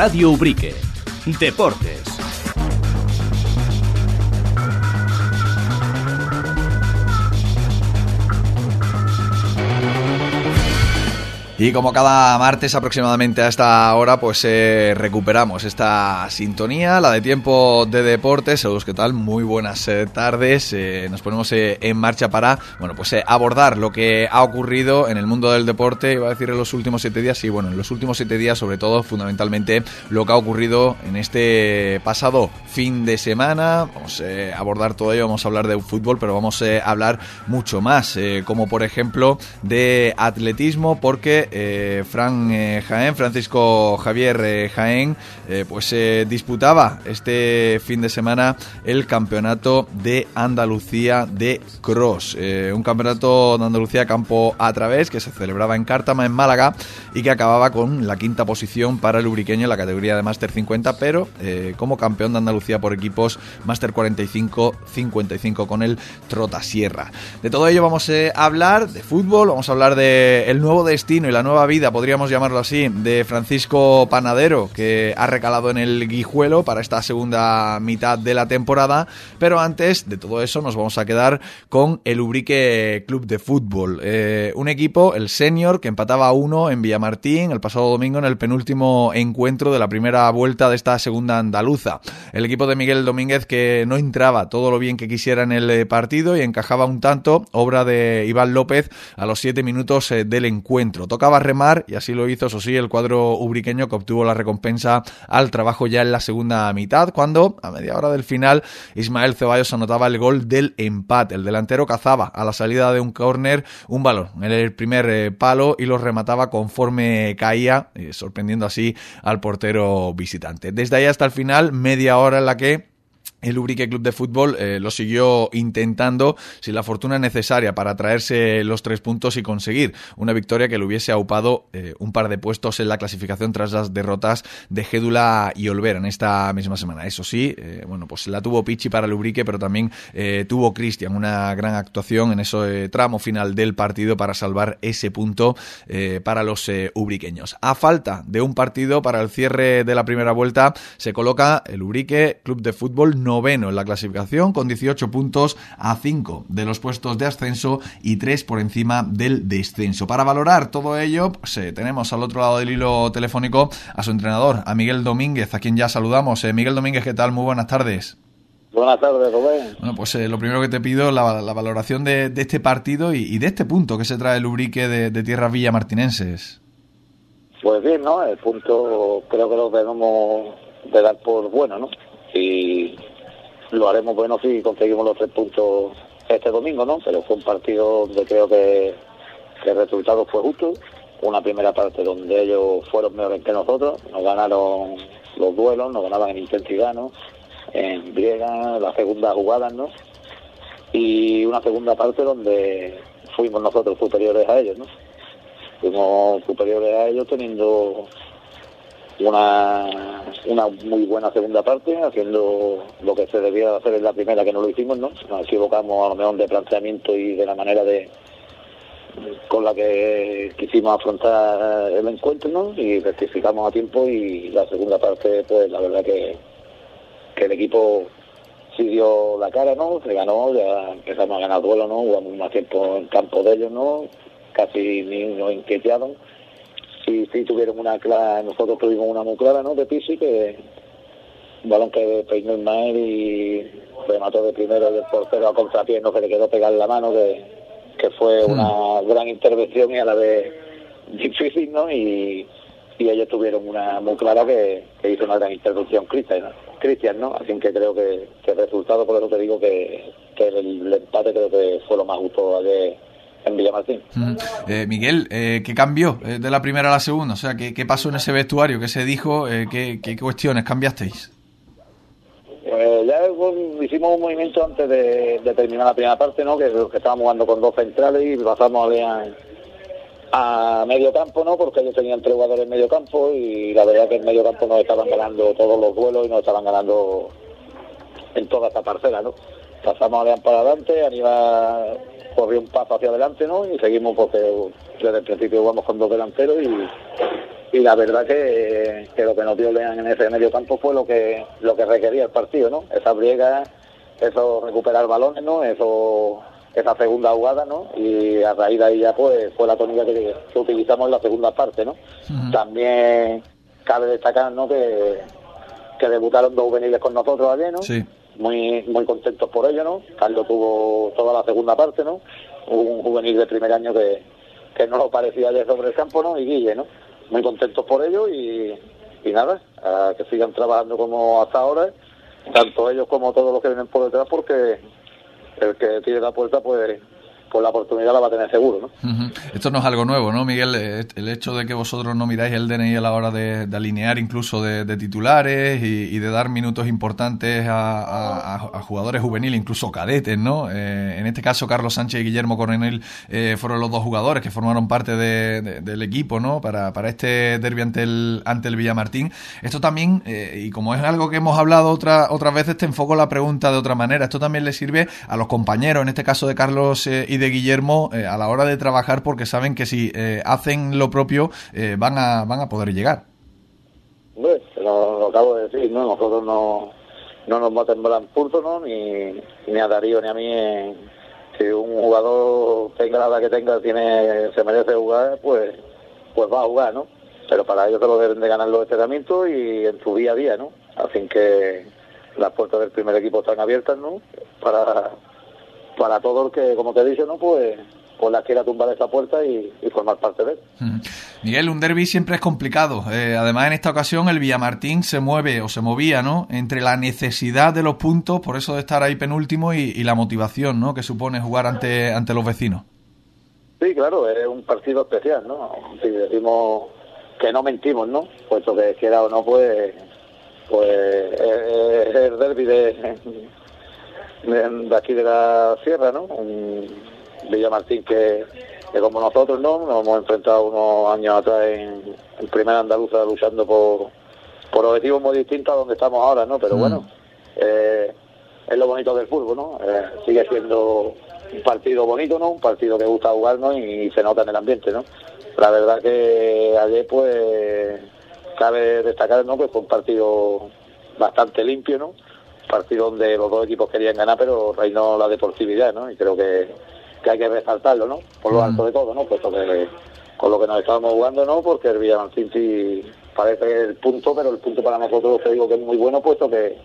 Radio Ubrique. Deportes. Y como cada martes aproximadamente a esta hora, pues eh, recuperamos esta sintonía, la de tiempo de deportes. Saludos, ¿qué tal? Muy buenas eh, tardes. Eh, nos ponemos en marcha para, bueno, pues abordar lo que ha ocurrido en el mundo del deporte, iba a decir en los últimos siete días, y bueno, en los últimos siete días, sobre todo, fundamentalmente, lo que ha ocurrido en este pasado fin de semana. Vamos a abordar todo ello, vamos a hablar de fútbol, pero vamos a hablar mucho más, como por ejemplo de atletismo, porque eh, Fran eh, Jaén, Francisco Javier eh, Jaén, pues disputaba este fin de semana el campeonato de Andalucía de Cross, un campeonato de Andalucía campo a través que se celebraba en Cártama, en Málaga, y que acababa con la quinta posición para el ubriqueño en la categoría de Máster 50, pero como campeón de Andalucía por equipos Máster 45-55 con el Trotasierra. De todo ello vamos a hablar de fútbol, vamos a hablar del el nuevo destino y la nueva vida, podríamos llamarlo así, de Francisco Panadero, que ha recalado en el Guijuelo para esta segunda mitad de la temporada. Pero antes de todo eso, nos vamos a quedar con el Ubrique Club de Fútbol. Eh, un equipo, el senior, que empataba uno en Villamartín el pasado domingo en el penúltimo encuentro de la primera vuelta de esta segunda andaluza. El equipo de Miguel Domínguez que no entraba todo lo bien que quisiera en el eh, partido y encajaba un tanto, obra de Iván López a los siete minutos eh, del encuentro. Toca a remar y así lo hizo, eso sí, el cuadro ubriqueño que obtuvo la recompensa al trabajo ya en la segunda mitad, cuando a media hora del final Ismael Ceballos anotaba el gol del empate. El delantero cazaba a la salida de un córner un balón en el primer eh, palo y lo remataba conforme caía, eh, sorprendiendo así al portero visitante. Desde ahí hasta el final, media hora en la que el Ubrique Club de Fútbol eh, lo siguió intentando sin la fortuna necesaria para traerse los tres puntos y conseguir una victoria que le hubiese aupado eh, un par de puestos en la clasificación tras las derrotas de Gédula y Olvera en esta misma semana. Eso sí, eh, bueno, pues la tuvo Pichi para el Ubrique, pero también tuvo Cristian una gran actuación en ese tramo final del partido para salvar ese punto para los ubriqueños. A falta de un partido para el cierre de la primera vuelta, se coloca el Ubrique Club de Fútbol noveno en la clasificación con 18 puntos a 5 de los puestos de ascenso y 3 por encima del descenso. Para valorar todo ello, pues, eh, tenemos al otro lado del hilo telefónico a su entrenador, a Miguel Domínguez, a quien ya saludamos. Eh, Miguel Domínguez, ¿qué tal? Muy buenas tardes. Buenas tardes, Rubén. Bueno, pues eh, lo primero que te pido, la, la valoración de, este partido y, de este punto que se trae el Ubrique de, de tierras villamartinenses. Pues bien, ¿no? El punto creo que lo debemos de dar por bueno, ¿no? Y lo haremos bueno si conseguimos los tres puntos este domingo, ¿no? Pero fue un partido donde creo que, el resultado fue justo. Una primera parte donde ellos fueron mejores que nosotros, nos ganaron los duelos, nos ganaban en intensidad, ¿no? En griega, la segunda jugada, ¿no? Y una segunda parte donde fuimos nosotros superiores a ellos, ¿no? Fuimos superiores a ellos teniendo una, una muy buena segunda parte, haciendo lo que se debía hacer en la primera que no lo hicimos, ¿no? Nos equivocamos a lo mejor de planteamiento y de la manera de con la que quisimos afrontar el encuentro, ¿no? Y rectificamos a tiempo y la segunda parte, pues la verdad que, que el equipo sí dio la cara, ¿no? Se ganó, ya empezamos a ganar duelo, ¿no? Jugamos más tiempo en campo de ellos, ¿no? Casi ni nos inquietaron sí, sí tuvieron una clara, nosotros tuvimos una muy clara, ¿no? De Pisi, que un balón que peinó Ismael y remató de primero el portero a contrapié, no que le quedó pegar la mano, que, que fue hmm. una gran intervención y a la vez difícil, ¿no? Y, y ellos tuvieron una muy clara que, hizo una gran intervención Cristian, ¿no? Cristian, ¿no? Así que creo que, el resultado, por eso te digo que, que el, empate creo que fue lo más justo de en Villamartín. Eh, Miguel, eh, ¿qué cambió eh, de la primera a la segunda? O sea, ¿qué, qué pasó en ese vestuario? ¿Qué se dijo? ¿qué, ¿qué, cuestiones cambiasteis? Pues ya hicimos un movimiento antes de, terminar la primera parte, ¿no? Que, que estábamos jugando con dos centrales y pasamos a, a medio campo, ¿no? Porque ellos tenían tres jugadores en medio campo y la verdad que en medio campo nos estaban ganando todos los duelos y nos estaban ganando en toda esta parcela, ¿no? Pasamos a Leán para adelante, Aníbal corrió un paso hacia adelante, ¿no? Y seguimos porque desde el principio jugamos con dos delanteros y, y la verdad que, que, lo que nos dio Leán en ese medio campo fue lo que lo que requería el partido, ¿no? Esa briega, eso recuperar balones, ¿no? Eso esa segunda jugada, ¿no? Y a raíz de ahí ya pues fue la tónica que, utilizamos en la segunda parte, ¿no? También cabe destacar, ¿no? Que, que debutaron dos juveniles con nosotros ayer, ¿no? Sí. Muy muy contentos por ello, ¿no? Carlos tuvo toda la segunda parte, ¿no? Un juvenil de primer año que, que no lo parecía ayer sobre el campo, ¿no? Y Guille, ¿no? Muy contentos por ello y, y nada, a que sigan trabajando como hasta ahora, tanto ellos como todos los que vienen por detrás, porque el que tire la puerta, pues pues la oportunidad la va a tener seguro, ¿no? Esto no es algo nuevo, ¿no, Miguel? Eh, el hecho de que vosotros no miráis el DNI a la hora de, alinear incluso de, titulares y, de dar minutos importantes a, jugadores juveniles, incluso cadetes, ¿no? Eh, en este caso, Carlos Sánchez y Guillermo Coronel eh, fueron los dos jugadores que formaron parte del equipo, ¿no? Para, para este derbi ante el, ante el Villamartín. Esto también, y como es algo que hemos hablado otra, otras veces, te enfoco la pregunta de otra manera. Esto también le sirve a los compañeros, en este caso de Carlos y de Guillermo eh, a la hora de trabajar porque saben que si eh, hacen lo propio eh, van, a, van a poder llegar. Bueno, lo, lo, acabo de decir, ¿no? Nosotros no, no nos va a ¿no? Ni, ni a Darío ni a mí. si un jugador tenga la edad que tenga, tiene se merece jugar, pues, pues va a jugar, ¿no? Pero para ellos se lo deben de ganar los entrenamientos y en su día a día, ¿no? Así que las puertas del primer equipo están abiertas, ¿no? Para, para todo el que, como te he dicho, ¿no? pues, pues la quiera tumbar esa puerta y, formar parte de él. Miguel, un derby siempre es complicado. Eh, además, en esta ocasión el Villamartín se mueve o se movía, ¿no? Entre la necesidad de los puntos, por eso de estar ahí penúltimo, y, la motivación, ¿no? Que supone jugar ante, ante los vecinos. Sí, claro, es un partido especial, ¿no? Si decimos que no mentimos, ¿no? Puesto que quiera o no, pues, pues es el derby de, de, aquí de la sierra, ¿no? Un Villamartín que, que como nosotros, ¿no? Nos hemos enfrentado unos años atrás en, en Primera Andaluza luchando por, por objetivos muy distintos a donde estamos ahora, ¿no? Pero mm. bueno, eh, es lo bonito del fútbol, ¿no? Eh, sigue siendo un partido bonito, ¿no? Un partido que gusta jugar, ¿no? Y se nota en el ambiente, ¿no? La verdad que ayer, pues, cabe destacar, ¿no? Pues fue un partido bastante limpio, ¿no? Partido donde los dos equipos querían ganar, pero reinó la deportividad, ¿no? Y creo que, hay que resaltarlo, ¿no? Por lo mm. alto de todo, ¿no? Puesto que con lo que nos estábamos jugando, ¿no? Porque el Villamartín sí parece el punto, pero el punto para nosotros te digo que es muy bueno, puesto que,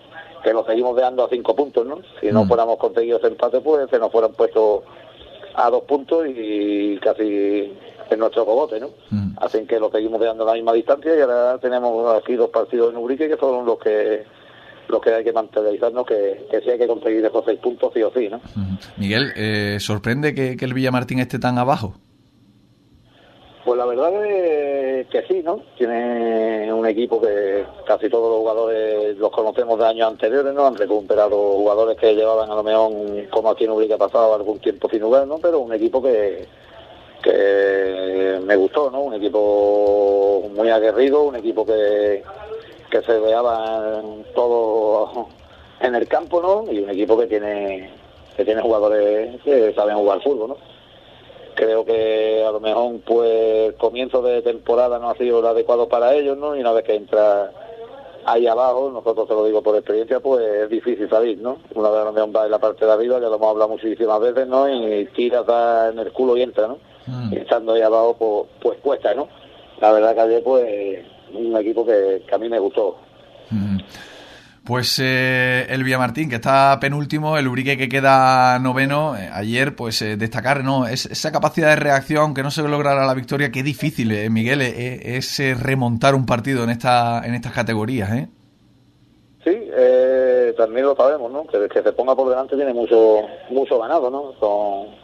que lo seguimos dejando a cinco puntos, ¿no? Si no mm. fuéramos conseguido ese empate, pues se nos fueran puestos a dos puntos y casi en nuestro cogote, ¿no? Mm. Así que lo seguimos dejando a la misma distancia y ahora tenemos aquí dos partidos en Ubrique que son los que lo que hay que materializarnos que, que sí hay que conseguir esos seis puntos sí o sí, ¿no? Miguel, eh, ¿sorprende que, que el Villamartín esté tan abajo? Pues la verdad es que sí, ¿no? Tiene un equipo que casi todos los jugadores los conocemos de años anteriores, ¿no? Han recuperado jugadores que llevaban a lo mejor, como aquí en Ubrique ha pasado algún tiempo sin jugar, ¿no? Pero un equipo que, que me gustó, ¿no? Un equipo muy aguerrido, un equipo que, que se veaban todos en el campo, ¿no? Y un equipo que tiene que tiene jugadores que saben jugar fútbol, ¿no? Creo que a lo mejor pues el comienzo de temporada no ha sido el adecuado para ellos, ¿no? Y una vez que entra ahí abajo, nosotros te lo digo por experiencia, pues es difícil salir, ¿no? Una vez a lo va en la parte de arriba, ya lo hemos hablado muchísimas veces, ¿no? Y tira en el culo y entra, ¿no? Mm. Y estando ahí abajo, pues, pues cuesta, ¿no? La verdad que ayer, pues un equipo que, a mí me gustó. Pues eh, el Villamartín, que está penúltimo, el Urique que queda noveno, eh, ayer pues eh, destacar no es, esa capacidad de reacción que no se logrará la victoria, qué difícil, Miguel, es remontar un partido en esta en estas categorías. ¿eh? Sí, también lo sabemos, ¿no? Que, que se ponga por delante tiene mucho mucho ganado, ¿no? Son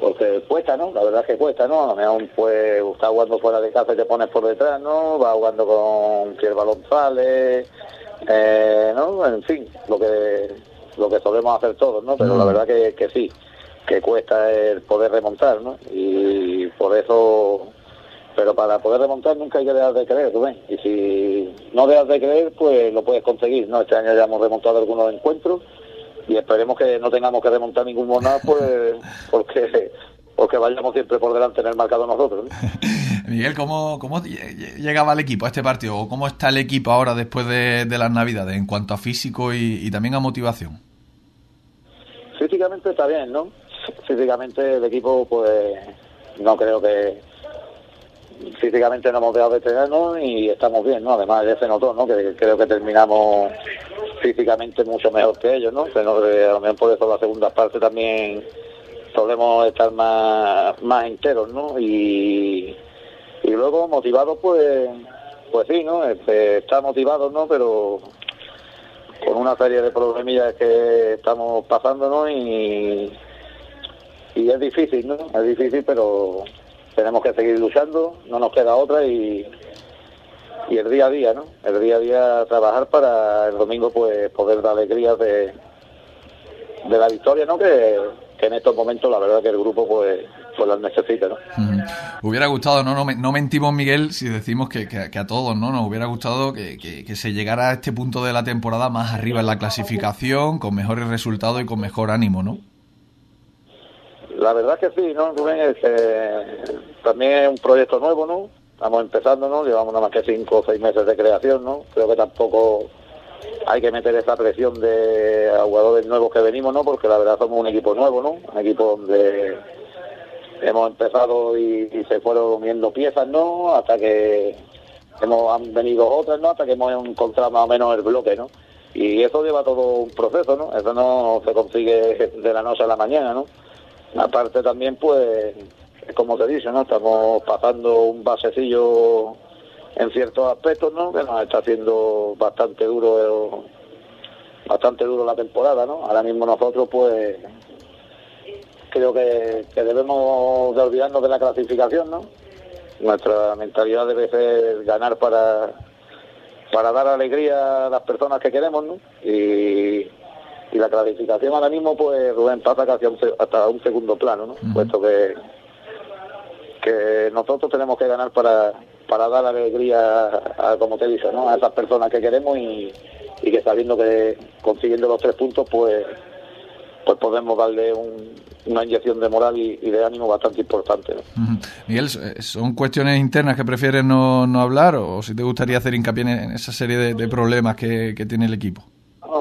porque cuesta, ¿no? La verdad es que cuesta, ¿no? A lo mejor pues está jugando fuera de casa y te pones por detrás, ¿no? Va jugando con balón sale, eh, ¿no? En fin, lo que lo que solemos hacer todos, ¿no? Pero la mm. verdad que, que sí, que cuesta el poder remontar, ¿no? Y por eso, pero para poder remontar nunca hay que dejar de creer, ven Y si no dejas de creer, pues lo puedes conseguir, ¿no? Este año ya hemos remontado algunos encuentros y esperemos que no tengamos que remontar ningún monado pues porque pues que vayamos siempre por delante en el marcado nosotros. Miguel, ¿cómo, ¿cómo llegaba el equipo a este partido? ¿O cómo está el equipo ahora después de, las Navidades en cuanto a físico y, también a motivación? Físicamente está bien, ¿no? Físicamente el equipo, pues no creo que. Físicamente no hemos dejado de tenernos y estamos bien, ¿no? Además, ya se notó, ¿no? Que creo que terminamos físicamente mucho mejor que ellos, ¿no? No, a lo mejor por eso la segunda parte también solemos estar más, más enteros, ¿no? Y, y luego motivados, pues, pues sí, ¿no? Este, está motivados, ¿no? Pero con una serie de problemillas que estamos pasando, ¿no? Y, y es difícil, ¿no? Es difícil, pero tenemos que seguir luchando, no nos queda otra y, y el día a día, ¿no? El día a día trabajar para el domingo pues poder dar alegrías de, de la victoria, ¿no? Que, en estos momentos la verdad que el grupo pues, pues las necesita, ¿no? Hubiera gustado, no, no, no mentimos Miguel si decimos que, que, a todos, ¿no? Nos hubiera gustado que, que, se llegara a este punto de la temporada más arriba en la clasificación, con mejores resultados y con mejor ánimo, ¿no? La verdad que sí, ¿no, Rubén? Es que también es un proyecto nuevo, ¿no? Estamos empezando, ¿no? Llevamos nada más que cinco o seis meses de creación, ¿no? Creo que tampoco hay que meter esa presión de jugadores nuevos que venimos, ¿no? Porque la verdad somos un equipo nuevo, ¿no? Un equipo donde hemos empezado y, se fueron viendo piezas, ¿no? Hasta que hemos han venido otras, ¿no? Hasta que hemos encontrado más o menos el bloque, ¿no? Y eso lleva todo un proceso, ¿no? Eso no se consigue de la noche a la mañana, ¿no? Aparte también, pues, como te dice, ¿no? Estamos pasando un basecillo en ciertos aspectos, ¿no? Que nos está haciendo bastante duro, bastante duro la temporada, ¿no? Ahora mismo nosotros, pues, creo que, debemos de olvidarnos de la clasificación, ¿no? Nuestra mentalidad debe ser ganar para para dar alegría a las personas que queremos, ¿no? Y, la clasificación ahora mismo, pues Rubén pasa casi hasta un segundo plano, ¿no? Puesto que que nosotros tenemos que ganar para, para dar alegría, a, como te dicho, ¿no? a esas personas que queremos y, que sabiendo que consiguiendo los tres puntos, pues pues podemos darle una inyección de moral y, de ánimo bastante importante. Miguel, ¿son cuestiones internas que prefieres no, no hablar o si te gustaría hacer hincapié en esa serie de, problemas que, tiene el equipo?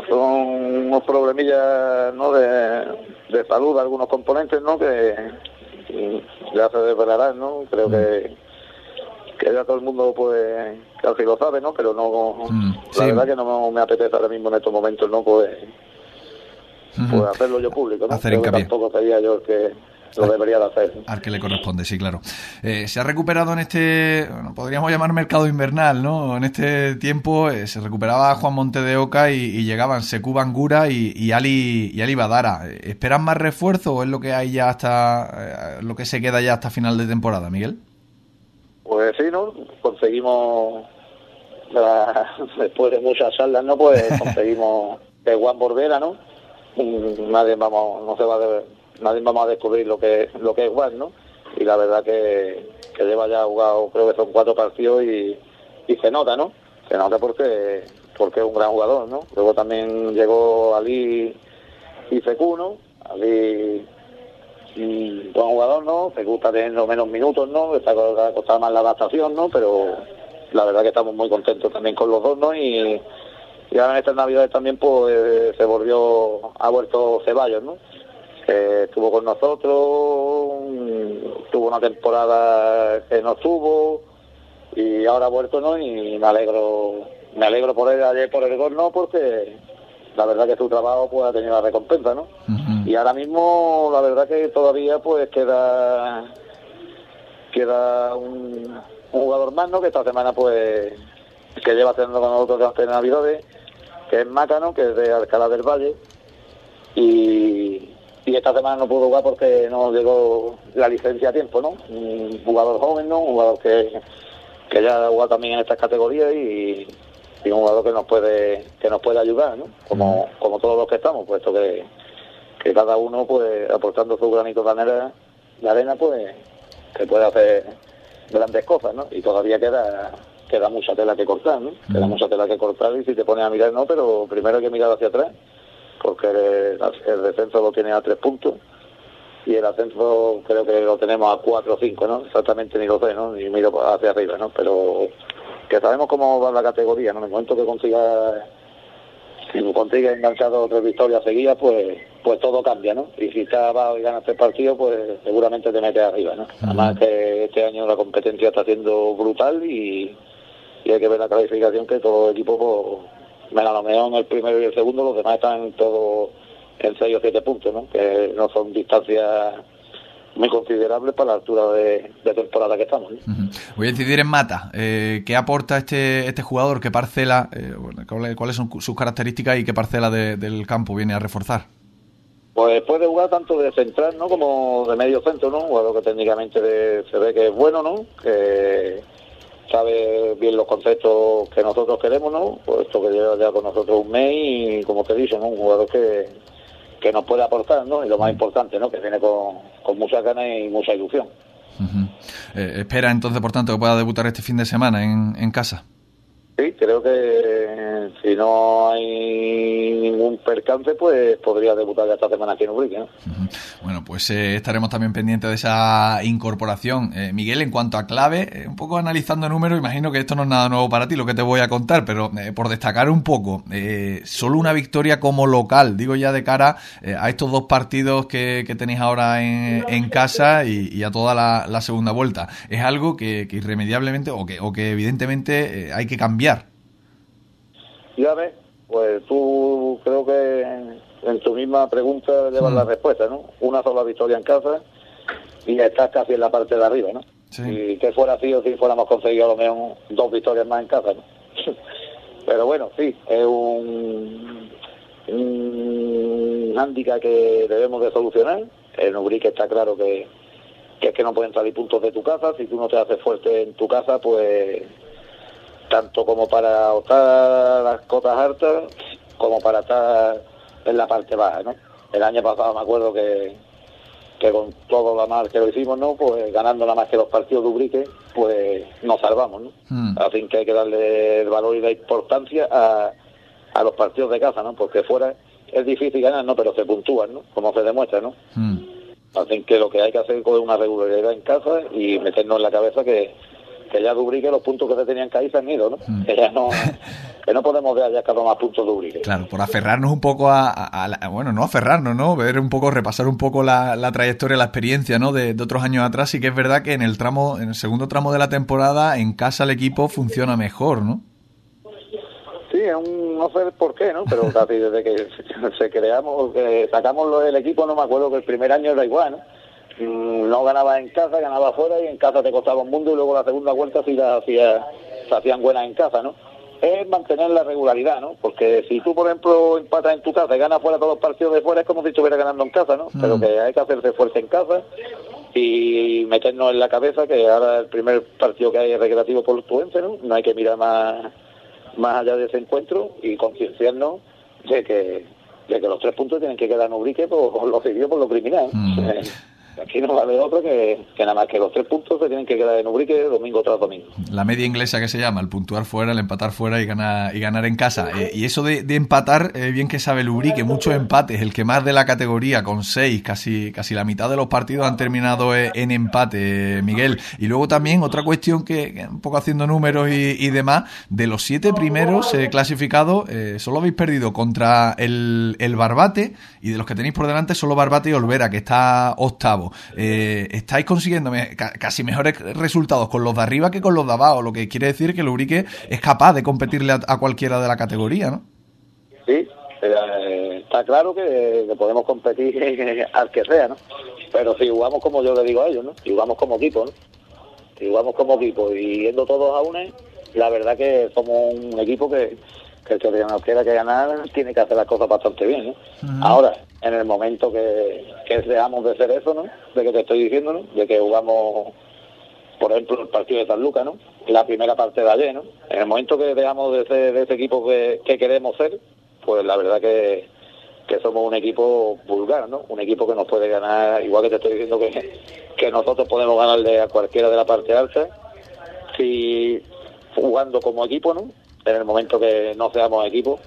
son unos problemillas ¿no? de, de salud algunos componentes ¿no? que ya se desvelarán, ¿no? Creo que que ya todo el mundo pues casi lo sabe, ¿no? Pero no, mm, la verdad que no me apetece ahora mismo en estos momentos, ¿no? Pues, pues hacerlo yo público, ¿no? Hacer tampoco sería yo el que lo debería de hacer. Al que le corresponde, sí, claro. Eh, se ha recuperado en este, bueno, podríamos llamar mercado invernal, ¿no? En este tiempo eh, se recuperaba Juan Monte de Oca y, llegaban Secu Bangura y, Ali, y Ali Badara. ¿Esperan más refuerzo o es lo que hay ya hasta, eh, lo que se queda ya hasta final de temporada, Miguel? Pues sí, ¿no? Conseguimos, después de muchas salas, ¿no? Pues conseguimos de Juan Bordera, ¿no? Nadie vamos, no se va a nadie vamos a descubrir lo que lo que es Juan, ¿no? Y la verdad que, que lleva ya jugado, creo que son cuatro partidos y, y se nota, ¿no? Se nota porque porque es un gran jugador, ¿no? Luego también llegó Ali y Fecu, ¿no? Ali un buen jugador, ¿no? Me gusta teniendo menos minutos, ¿no? Está costado más la adaptación, ¿no? Pero la verdad que estamos muy contentos también con los dos, ¿no? Y, y ahora en estas navidades también pues se volvió, ha vuelto Ceballos, ¿no? Estuvo con nosotros, tuvo una temporada que no estuvo y ahora ha vuelto, ¿no? Y me alegro, me alegro por él ayer por el gol, ¿no? Porque la verdad que su trabajo pues ha tenido la recompensa, ¿no? Y ahora mismo la verdad que todavía pues queda queda un, jugador más, ¿no? Que esta semana pues que lleva haciendo con nosotros de Navidades, que es Mácano, que es de Alcalá del Valle y, y esta semana no pudo jugar porque no llegó la licencia a tiempo, ¿no? Un jugador joven, ¿no? Un jugador que, que ya ha jugado también en estas categorías y, y un jugador que nos puede que nos puede ayudar, ¿no? Como, como todos los que estamos, puesto que, que cada uno, pues, aportando su granito de arena, de arena pues, que puede hacer grandes cosas, ¿no? Y todavía queda queda mucha tela que cortar, ¿no? Queda mucha tela que cortar y si te pones a mirar, no, pero primero hay que mirar hacia atrás, porque el, el descenso lo tiene a tres puntos y el ascenso creo que lo tenemos a 4 o 5, ¿no? Exactamente ni lo sé, ¿no? Ni miro hacia arriba, ¿no? Pero que sabemos cómo va la categoría, ¿no? En el momento que consiga si consigue enganchado tres victorias seguidas, pues pues todo cambia, ¿no? Y si está abajo y ganas tres partidos, pues seguramente te metes arriba, ¿no? Además que este año la competencia está siendo brutal y, hay que ver la calificación que todo el equipo, en el primero y el segundo, los demás están todos en seis o siete puntos, ¿no? Que no son distancias muy considerable para la altura de, temporada que estamos. Voy a incidir en Mata. Eh, ¿Qué aporta este, este jugador? ¿Qué parcela? Eh, ¿Cuáles son sus características y qué parcela del campo viene a reforzar? Pues puede jugar tanto de central ¿no? como de medio centro, ¿no? Jugador que técnicamente se ve que es bueno, ¿no? Que sabe bien los conceptos que nosotros queremos, ¿no? Puesto que lleva ya con nosotros un mes y, como te dicho, ¿no? Un jugador que, que nos puede aportar, ¿no? Y lo más importante, ¿no? Que viene con, con mucha ganas y mucha ilusión. Eh, espera entonces, por tanto, que pueda debutar este fin de semana en, en casa. Sí, creo que si no hay ningún percance, pues podría debutar esta semana aquí en Ubrique. Bueno, pues eh, estaremos también pendientes de esa incorporación. Eh, Miguel, en cuanto a clave, eh, un poco analizando números, imagino que esto no es nada nuevo para ti lo que te voy a contar, pero por destacar un poco, solo una victoria como local, digo ya de cara a estos dos partidos que, tenéis ahora en, casa y, a toda la, segunda vuelta. Es algo que, irremediablemente o que evidentemente hay que cambiar ya ves, pues tú creo que en, tu misma pregunta llevas hmm. la respuesta, ¿no? Una sola victoria en casa y estás casi en la parte de arriba, ¿no? Y que fuera así o si fuéramos conseguido a lo menos dos victorias más en casa, ¿no? Pero bueno, sí, es un, un hándicap que debemos de solucionar. En Ubrique está claro que, que es que no pueden salir puntos de tu casa. Si tú no te haces fuerte en tu casa, pues tanto como para optar las cotas altas como para estar en la parte baja, ¿no? El año pasado me acuerdo que, que con todo lo mal que lo hicimos, ¿no? Pues ganando nada más que los partidos de Ubrique, pues nos salvamos, ¿no? Hmm. Así que hay que darle el valor y la importancia a, a los partidos de casa, ¿no? Porque fuera es difícil ganar, ¿no? Pero se puntúan, ¿no? Como se demuestra, ¿no? Hmm. Así que lo que hay que hacer es una regularidad en casa y meternos en la cabeza que que ya Dubrique los puntos que se tenían que ir se han ido, ¿no? Mm. Que ya no, que no podemos ver ya escapar más puntos Dubrique. Claro, por aferrarnos un poco a, bueno, no aferrarnos, ¿no? Ver un poco, repasar un poco la, trayectoria, la experiencia, ¿no? De, otros años atrás, sí que es verdad que en el tramo, en el segundo tramo de la temporada, en casa el equipo funciona mejor, ¿no? Sí, un, no sé por qué, ¿no? Pero casi desde que se creamos, que sacamos el equipo, no me acuerdo que el primer año era igual, ¿no? Mm, no ganaba en casa, ganaba afuera y en casa te costaba un mundo y luego la segunda vuelta sí la hacía, se hacían buenas en casa, ¿no? Es mantener la regularidad, ¿no? Porque si tú, por ejemplo, empatas en tu casa y ganas fuera todos los partidos de fuera, es como si estuvieras ganando en casa, ¿no? Pero mm. que hay que hacerse fuerza en casa y meternos en la cabeza que ahora el primer partido que hay es recreativo por portuense, ¿no? No hay que mirar más, más allá de ese encuentro y concienciarnos de que, de que los tres puntos tienen que quedar en Ubrique por, lo seguido por lo criminal. Mm. Aquí no vale otro que, que, nada más que los tres puntos se tienen que quedar en Ubrique domingo tras domingo. La media inglesa que se llama, el puntuar fuera, el empatar fuera y ganar, y ganar en casa. Eh, y eso de, empatar, eh, bien que sabe el Ubrique, muchos empates, el que más de la categoría, con seis, casi, casi la mitad de los partidos han terminado eh, en empate, Miguel. Y luego también otra cuestión que, un poco haciendo números y, demás, de los siete primeros clasificados, solo habéis perdido contra el, el Barbate y de los que tenéis por delante solo Barbate y Olvera, que está octavo. Eh, estáis consiguiendo casi mejores resultados con los de arriba que con los de abajo, lo que quiere decir que el Urique es capaz de competirle a, cualquiera de la categoría, ¿no? Sí, eh, está claro que, podemos competir al que sea, ¿no? Pero si jugamos como yo le digo a ellos, ¿no? Si jugamos como equipo, ¿no? Si jugamos como equipo y yendo todos a una, la verdad que somos un equipo que, que el que nos quiera que ganar tiene que hacer las cosas bastante bien, ¿no? Ahora, en el momento que, que deseamos de hacer eso, ¿no? De que te estoy diciendo, ¿no? De que jugamos, por ejemplo, el partido de San Lucas, ¿no? La primera parte de ayer, ¿no? En el momento que dejamos de ser de ese equipo que, queremos ser, pues la verdad que, que somos un equipo vulgar, ¿no? Un equipo que nos puede ganar, igual que te estoy diciendo que, que nosotros podemos ganarle a cualquiera de la parte alta, si jugando como equipo, ¿no? En el momento que no seamos equipo,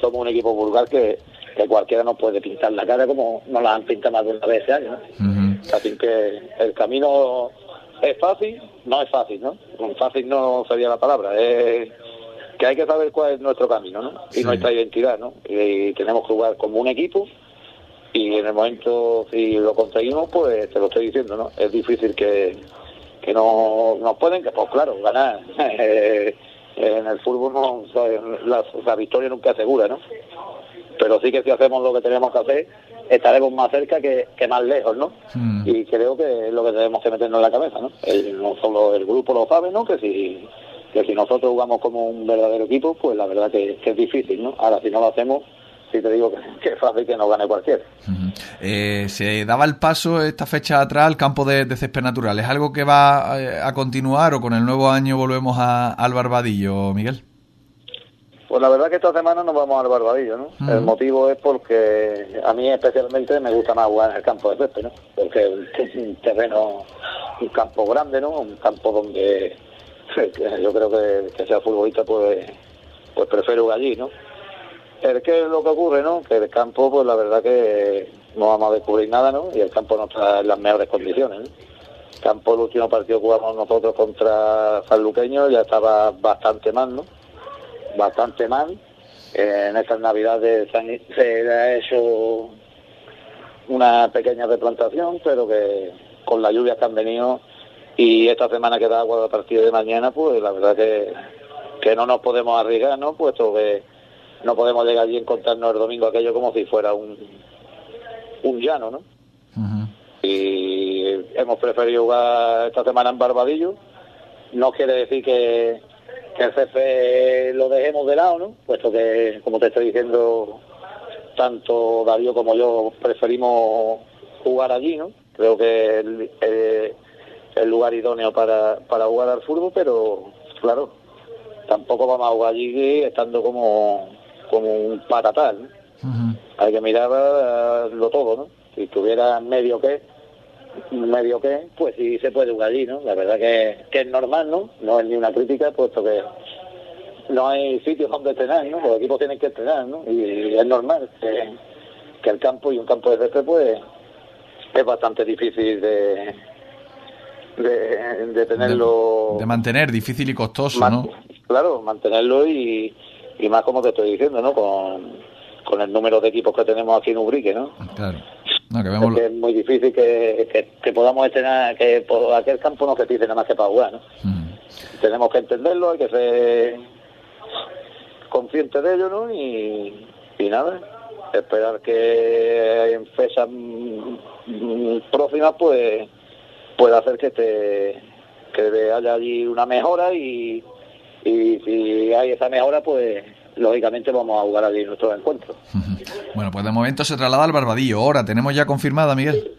somos un equipo vulgar que que cualquiera nos puede pintar la cara como nos la han pintado más de una vez ese año. Así que el camino es fácil, no es fácil, ¿no? Fácil no sería la palabra, es que hay que saber cuál es nuestro camino, ¿no? Y nuestra identidad, ¿no? Y, tenemos que jugar como un equipo y en el momento si lo conseguimos, pues te lo estoy diciendo, ¿no? Es difícil que, que no nos pueden, que pues claro, ganar. en el fútbol no, la, la victoria nunca asegura, ¿no? Pero sí que si hacemos lo que tenemos que hacer, estaremos más cerca que, más lejos, ¿no? Hmm. Y creo que es lo que tenemos que meternos en la cabeza, ¿no? no solo el grupo lo sabe, ¿no? Que si, que si nosotros jugamos como un verdadero equipo, pues la verdad que, es difícil, ¿no? Ahora, si no lo hacemos, sí te digo que, es fácil que nos gane cualquiera. Eh, se daba el paso esta fecha atrás al campo de, de césped natural. ¿Es algo que va eh, a, continuar o con el nuevo año volvemos al Barbadillo, Miguel? Pues la verdad que esta semana nos vamos al Barbadillo, ¿no? El motivo es porque a mí especialmente me gusta más jugar en el campo de Pepe, ¿no? Porque es un terreno, un campo grande, ¿no? Un campo donde yo creo que, que sea futbolista pues, pues prefiero allí, ¿no? El que es lo que ocurre, ¿no? Que el campo, pues la verdad que no vamos a descubrir nada, ¿no? Y el campo no está en las mejores condiciones, ¿no? El campo, el último partido que jugamos nosotros contra Sanluqueño ya estaba bastante mal, ¿no? bastante mal. en estas navidades se, ha hecho una pequeña replantación, pero que con las lluvias que han venido y esta semana que da agua a partir de mañana, pues la verdad que, que no nos podemos arriesgar, ¿no? Puesto que no podemos llegar allí y encontrarnos el domingo aquello como si fuera un, un llano, ¿no? Y hemos preferido jugar esta semana en Barbadillo. No quiere decir que, que el jefe lo dejemos de lado, ¿no? Puesto que, como te estoy diciendo, tanto Darío como yo preferimos jugar allí, ¿no? Creo que es eh, el, lugar idóneo para, para jugar al fútbol, pero claro, tampoco vamos a jugar allí estando como, como un patatal, Hay que mirar eh, lo todo, ¿no? Si tuviera medio que, medio que, pues sí se puede jugar allí, ¿no? La verdad que, que es normal, ¿no? No es ni una crítica, puesto que no hay sitios donde entrenar, ¿no? Los equipos tienen que entrenar, ¿no? Y es normal que, el campo y un campo de césped, pues, es bastante difícil de, de, tenerlo... De, mantener, difícil y costoso, ¿no? Claro, mantenerlo y, y más como te estoy diciendo, ¿no? Con, con el número de equipos que tenemos aquí en Ubrique, ¿no? Claro es, muy difícil que, que, podamos estrenar, que por aquel campo no se dice nada más que para jugar, ¿no? Mm. Tenemos que entenderlo, hay que ser conscientes de ello, ¿no? Y, nada, esperar que en fechas próximas pues pueda hacer que te que haya allí una mejora y, y si hay esa mejora pues lógicamente vamos a jugar allí nuestro encuentro. Bueno, pues de momento se traslada al Barbadillo. Ahora, ¿tenemos ya confirmada, Miguel?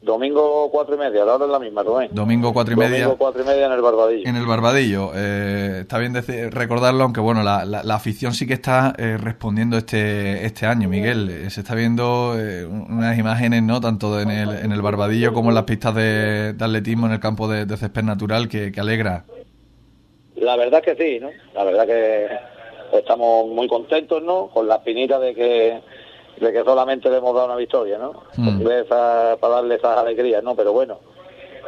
Domingo cuatro y media, la hora es la misma, Rubén. Domingo cuatro y media. Domingo cuatro y media en el Barbadillo. En el Barbadillo. Eh, está bien decir, recordarlo, aunque bueno, la, la, afición sí que está eh, respondiendo este este año, Miguel. Eh, se está viendo unas imágenes, ¿no? Tanto en el, en el Barbadillo como en las pistas de, atletismo en el campo de, de césped natural que, que alegra. La verdad que sí, ¿no? La verdad que pues estamos muy contentos, ¿no? Con la espinita de que de que solamente le hemos dado una victoria, ¿no? Mm. para darle esas alegrías, ¿no? Pero bueno,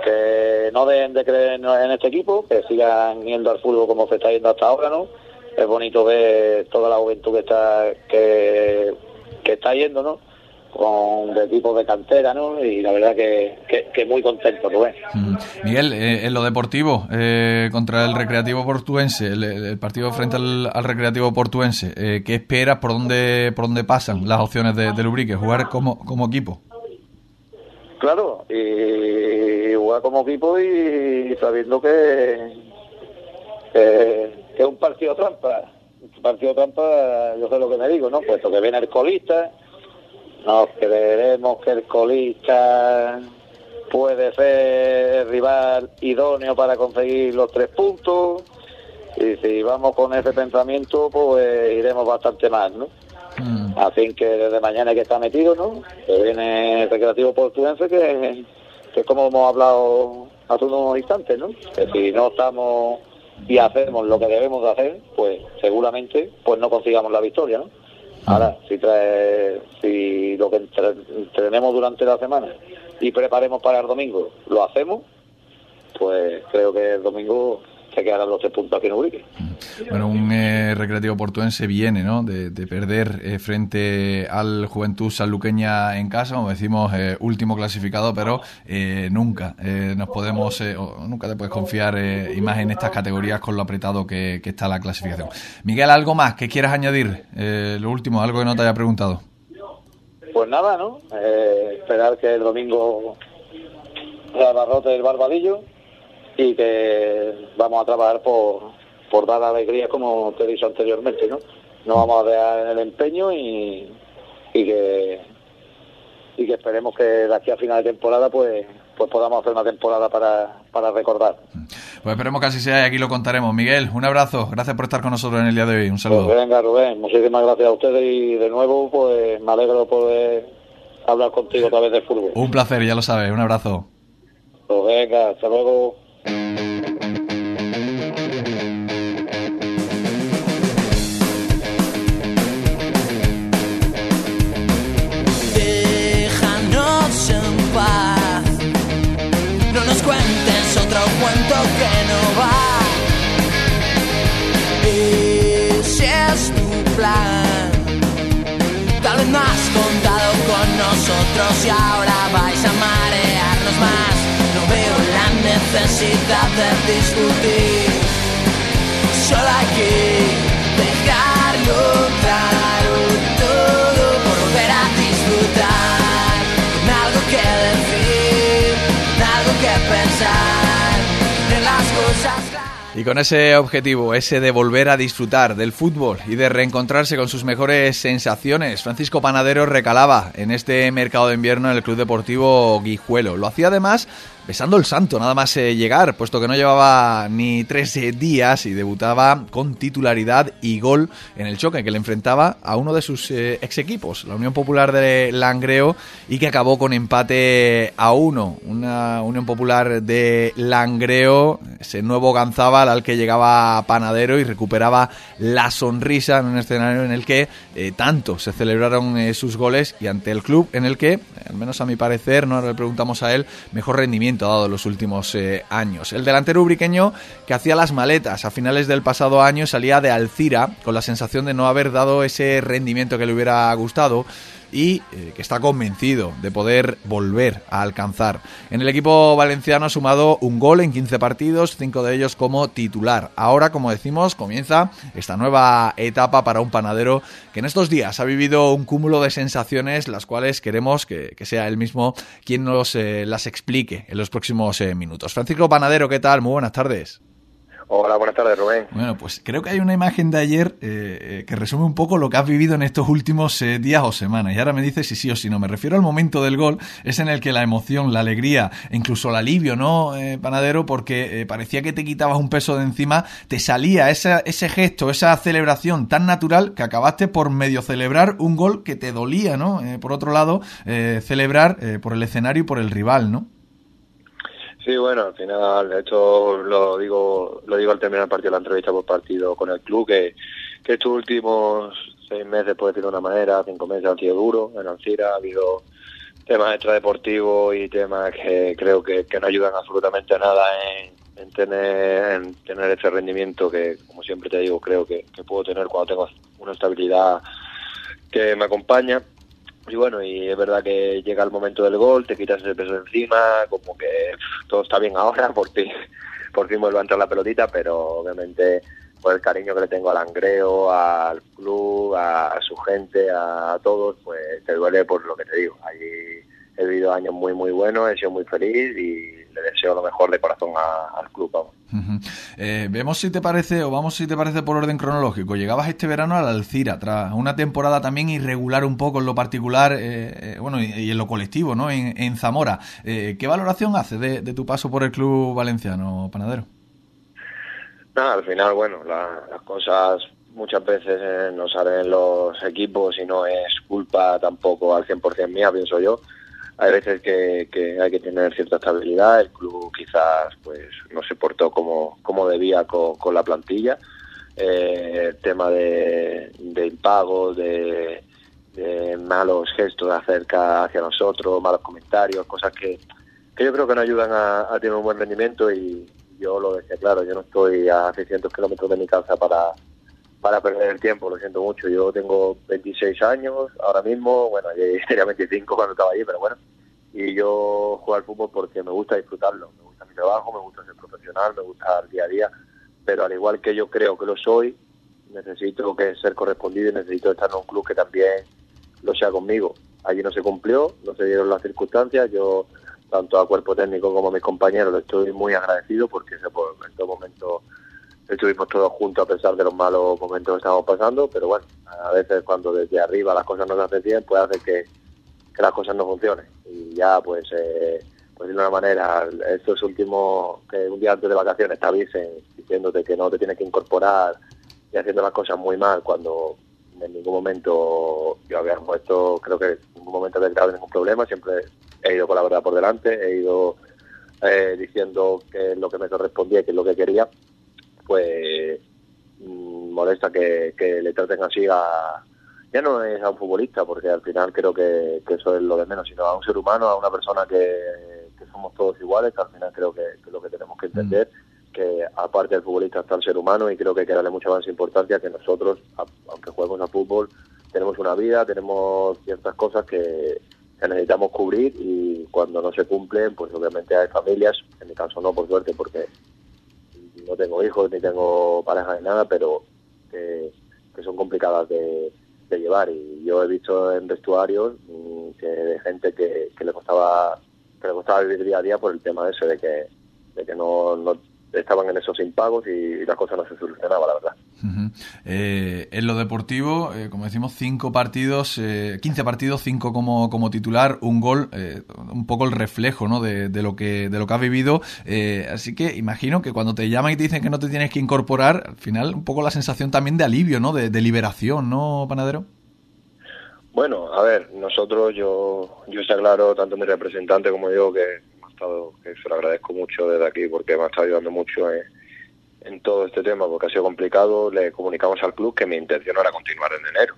que no dejen de creer en este equipo, que sigan yendo al fútbol como se está yendo hasta ahora, ¿no? Es bonito ver toda la juventud que está que, que está yendo, ¿no? Con de tipo de cantera, ¿no? Y la verdad que, que, muy contento, Rubén. Mm. Miguel, eh, en lo deportivo, eh, contra el Recreativo Portuense, el, partido frente al, Recreativo Portuense, eh, ¿qué esperas? ¿Por dónde por dónde pasan las opciones de, de Lubrique? ¿Jugar como, como equipo? Claro, y jugar como equipo y sabiendo que, que, que es un partido trampa. Un partido trampa, yo sé lo que me digo, ¿no? Puesto que viene el colista nos creeremos que el colista puede ser rival idóneo para conseguir los tres puntos y si vamos con ese pensamiento pues iremos bastante mal, ¿no? Mm. Así que desde mañana hay que estar metido, ¿no? Que viene el Recreativo Portuense que, que como hemos hablado hace unos instantes, ¿no? Que si no estamos y hacemos lo que debemos de hacer, pues seguramente pues no consigamos la victoria, ¿no? Ahora, si trae, si lo que tenemos durante la semana y preparemos para el domingo lo hacemos, pues creo que el domingo se quedarán los tres puntos aquí en Ubrique. Bueno, un eh, recreativo portuense viene ¿no? de, perder eh, frente al Juventud Sanluqueña en casa, como decimos, eh, último clasificado, pero nunca nos podemos, nunca te puedes confiar y más en estas categorías con lo apretado que, que, está la clasificación. Miguel, ¿algo más que quieras añadir? lo último, algo que no te haya preguntado. Pues nada, ¿no? esperar que el domingo se abarrote el barbadillo y que vamos a trabajar por, por dar alegría como te he dicho anteriormente, ¿no? No vamos a dejar en el empeño y, y que y que esperemos que de aquí a final de temporada pues pues podamos hacer una temporada para, para recordar. Pues esperemos que así sea y aquí lo contaremos. Miguel, un abrazo, gracias por estar con nosotros en el día de hoy, un saludo. Pues venga Rubén, muchísimas gracias a ustedes y de nuevo pues me alegro de poder hablar contigo a través del fútbol. Un placer, ya lo sabes, un abrazo. Pues venga, hasta luego. Déjanos en paz, no nos cuentes otro cuento que no va. Ese es tu plan, tal vez no has contado con nosotros y ahora necesidad de discutir. Solo hay que dejarlo claro todo volver a disfrutar. Con algo que decir, algo que pensar en las cosas. Y con ese objetivo, ese de volver a disfrutar del fútbol y de reencontrarse con sus mejores sensaciones, Francisco Panadero recalaba en este mercado de invierno en el Club Deportivo Guijuelo. Lo hacía además besando el santo, nada más eh, llegar, puesto que no llevaba ni tres eh, días y debutaba con titularidad y gol en el choque que le enfrentaba a uno de sus eh, ex equipos, la Unión Popular de Langreo, y que acabó con empate a uno. Una Unión Popular de Langreo, ese nuevo Ganzábal al que llegaba Panadero y recuperaba la sonrisa en un escenario en el que tanto se celebraron sus goles y ante el club en el que, al menos a mi parecer, no le preguntamos a él, mejor rendimiento dado los últimos eh, años. El delantero ubriqueño que hacía las maletas a finales del pasado año salía de Alcira con la sensación de no haber dado ese rendimiento que le hubiera gustado y eh, que está convencido de poder volver a alcanzar. En el equipo valenciano ha sumado un gol en 15 partidos, cinco de ellos como titular. Ahora, como decimos, comienza esta nueva etapa para un panadero que en estos días ha vivido un cúmulo de sensaciones, las cuales queremos que, sea él mismo quien nos eh, las explique en los próximos eh, minutos. Francisco Panadero, ¿qué tal? Muy buenas tardes. Hola, buenas tardes, Rubén. Bueno, pues creo que hay una imagen de ayer eh, eh, que resume un poco lo que has vivido en estos últimos eh, días o semanas. Y ahora me dices si sí o si no. Me refiero al momento del gol, es en el que la emoción, la alegría, incluso el alivio, ¿no, Panadero? Porque parecía que te quitabas un peso de encima, te salía ese gesto, esa celebración tan natural que acabaste por medio celebrar un gol que te dolía, ¿no? por otro lado, celebrar por el escenario y por el rival, ¿no? Sí, bueno, al final, esto lo digo lo digo al terminar el partido, la entrevista por partido con el club, que, que estos últimos seis meses, por decirlo de una manera, cinco meses han sido duros en Alcira, ha habido temas extradeportivos y temas que creo que, no ayudan absolutamente a nada en, tener en tener ese rendimiento que, como siempre te digo, creo que puedo tener cuando tengo una estabilidad que me acompaña y bueno, y es verdad que llega el momento del gol, te quitas ese peso encima, como que todo está bien ahora, por fin, por fin vuelve a entrar la pelotita, pero obviamente por el cariño que le tengo al Angreo, al club, a, su gente, a, todos, pues te duele por lo que te digo. Allí he vivido años muy, muy buenos, he sido muy feliz y le deseo lo mejor de corazón al club. Vamos. Eh, vemos si te parece, o vamos si te parece por orden cronológico. Llegabas este verano a la Alcira, tras una temporada también irregular un poco en lo particular, eh, eh, bueno, y, en lo colectivo, ¿no? En, Zamora. ¿Qué valoración hace de, tu paso por el club valenciano, Panadero? Al final, bueno, las cosas muchas veces no salen los equipos y no es culpa tampoco al 100% mía, pienso yo hay veces que, hay que tener cierta estabilidad. El club quizás pues no se portó como, como debía con, la plantilla. eh, el tema de, de impagos, de, de malos gestos acerca hacia nosotros, malos comentarios, cosas que, que yo creo que no ayudan a, a tener un buen rendimiento y yo lo decía claro, yo no estoy a 600 kilómetros de mi casa para, para perder el tiempo, lo siento mucho, yo tengo 26 años ahora mismo, bueno, ya tenía 25 cuando estaba allí, pero bueno, y yo juego al fútbol porque me gusta disfrutarlo, me gusta mi trabajo, me gusta ser profesional, me gusta el día a día, pero al igual que yo creo que lo soy, necesito que ser correspondido y necesito estar en un club que también lo sea conmigo. Allí no se cumplió, no se dieron las circunstancias, yo tanto a cuerpo técnico como a mis compañeros le estoy muy agradecido porque en todo momento estuvimos todos juntos a pesar de los malos momentos que estábamos pasando, pero bueno, a veces cuando desde arriba las cosas no se hacen bien, puede hacer que, que las cosas no funcionen. Y ya, pues, eh, pues de una manera, estos últimos, que un día antes de vacaciones te avisen diciéndote que no te tienes que incorporar y haciendo las cosas muy mal cuando en ningún momento yo había puesto, creo que en ningún momento había creado ningún problema, siempre he ido con la verdad por delante, he ido eh, diciendo que es lo que me correspondía y que es lo que quería, pues molesta que, que, le traten así a ya no es a un futbolista porque al final creo que, que, eso es lo de menos sino a un ser humano a una persona que, que somos todos iguales que al final creo que, es lo que tenemos que entender mm. que aparte del futbolista está el ser humano y creo que hay que darle mucha más importancia que nosotros aunque juguemos a fútbol tenemos una vida tenemos ciertas cosas que, que necesitamos cubrir y cuando no se cumplen pues obviamente hay familias en mi caso no por suerte porque no tengo hijos ni tengo pareja ni nada, pero que, son complicadas de, llevar. Y yo he visto en vestuarios mm, que de gente que, le costaba que le costaba vivir día a día por el tema eso, de que, de que no, no estaban en esos impagos y, la cosa no se solucionaba, la verdad. Uh -huh. eh, en lo deportivo, eh, como decimos, cinco partidos, eh, 15 partidos, cinco como, como titular, un gol, eh, un poco el reflejo ¿no? de, de, lo que de lo que has vivido. Eh, así que imagino que cuando te llaman y te dicen que no te tienes que incorporar, al final un poco la sensación también de alivio, ¿no? de, de liberación, ¿no, Panadero? Bueno, a ver, nosotros, yo, yo está claro, tanto mi representante como yo, que estado, que se lo agradezco mucho desde aquí porque me ha estado ayudando mucho en, en, todo este tema porque ha sido complicado. Le comunicamos al club que mi intención era continuar en enero.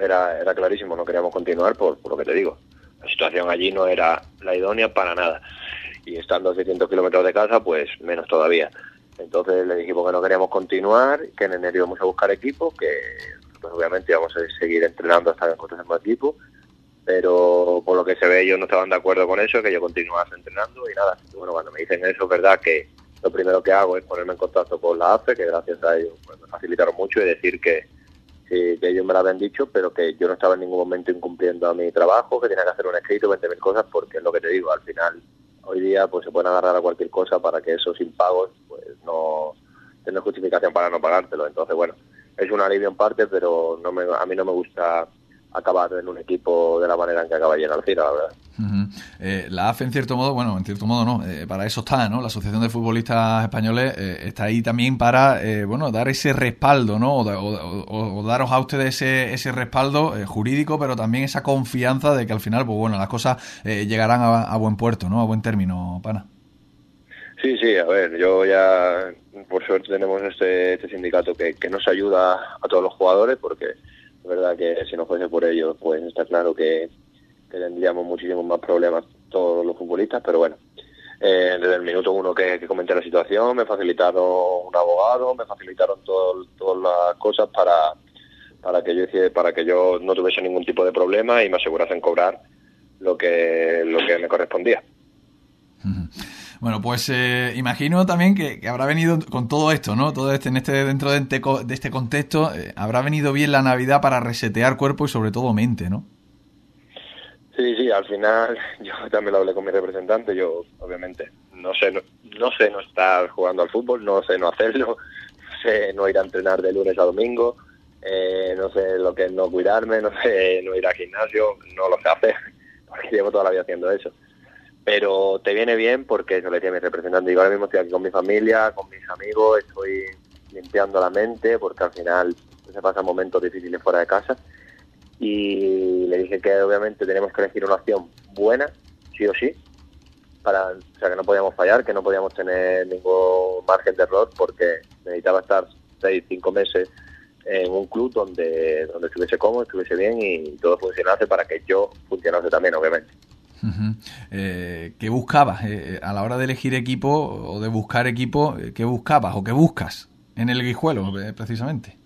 Era, era clarísimo, no queríamos continuar por, por lo que te digo. La situación allí no era la idónea para nada. Y estando a 600 kilómetros de casa, pues menos todavía. Entonces le dijimos que no queríamos continuar, que en enero íbamos a buscar equipo, que pues obviamente íbamos a seguir entrenando hasta que encontremos equipo pero por lo que se ve ellos no estaban de acuerdo con eso, que yo continuase entrenando y nada, bueno, cuando me dicen eso es verdad que lo primero que hago es ponerme en contacto con la AFE, que gracias a ellos pues, me facilitaron mucho y decir que, que, que, ellos me lo habían dicho, pero que yo no estaba en ningún momento incumpliendo a mi trabajo, que tenía que hacer un escrito, 20.000 cosas, porque es lo que te digo, al final hoy día pues se pueden agarrar a cualquier cosa para que esos impagos pues no tengan justificación para no pagártelo, entonces bueno, es un alivio en parte, pero no me, a mí no me gusta acabar en un equipo de la manera en que acaba en Alcira, la verdad. Uh -huh. eh, la AFE, en cierto modo, bueno, en cierto modo no, eh, para eso está, ¿no? La Asociación de Futbolistas Españoles eh, está ahí también para, eh, bueno, dar ese respaldo, ¿no? O, o, o, o daros a ustedes ese, ese respaldo eh, jurídico, pero también esa confianza de que al final, pues bueno, las cosas eh, llegarán a, a, buen puerto, ¿no? A buen término, pana. Sí, sí, a ver, yo ya, por suerte tenemos este, este sindicato que, que nos ayuda a todos los jugadores porque es verdad que si no fuese por ellos, pues está claro que, tendríamos muchísimos más problemas todos los futbolistas, pero bueno, eh, desde el minuto uno que, comenté la situación, me facilitaron un abogado, me facilitaron todo, todas las cosas para, para que yo para que yo no tuviese ningún tipo de problema y me asegurasen cobrar lo que, lo que me correspondía. Uh. Bueno, pues eh, imagino también que, habrá venido con todo esto, ¿no? Todo este, en este, dentro de, de este contexto, eh, habrá venido bien la Navidad para resetear cuerpo y sobre todo mente, ¿no? Sí, sí, al final yo también lo hablé con mi representante, yo obviamente no sé no, no sé no estar jugando al fútbol, no sé no hacerlo, no sé no ir a entrenar de lunes a domingo, eh, no sé lo que es no cuidarme, no sé no ir al gimnasio, no lo sé hacer, porque llevo toda la vida haciendo eso pero te viene bien porque eso le decía a mi representante, ahora mismo estoy aquí con mi familia, con mis amigos, estoy limpiando la mente porque al final se pasan momentos difíciles fuera de casa y le dije que obviamente tenemos que elegir una opción buena, sí o sí, para, o sea, que no podíamos fallar, que no podíamos tener ningún margen de error porque necesitaba estar seis, cinco meses en un club donde, donde estuviese cómodo, estuviese bien y todo funcionase para que yo funcionase también, obviamente. Eh, ¿Qué buscabas eh, a la hora de elegir equipo o de buscar equipo? ¿Qué buscabas o qué buscas en el guijuelo eh, precisamente?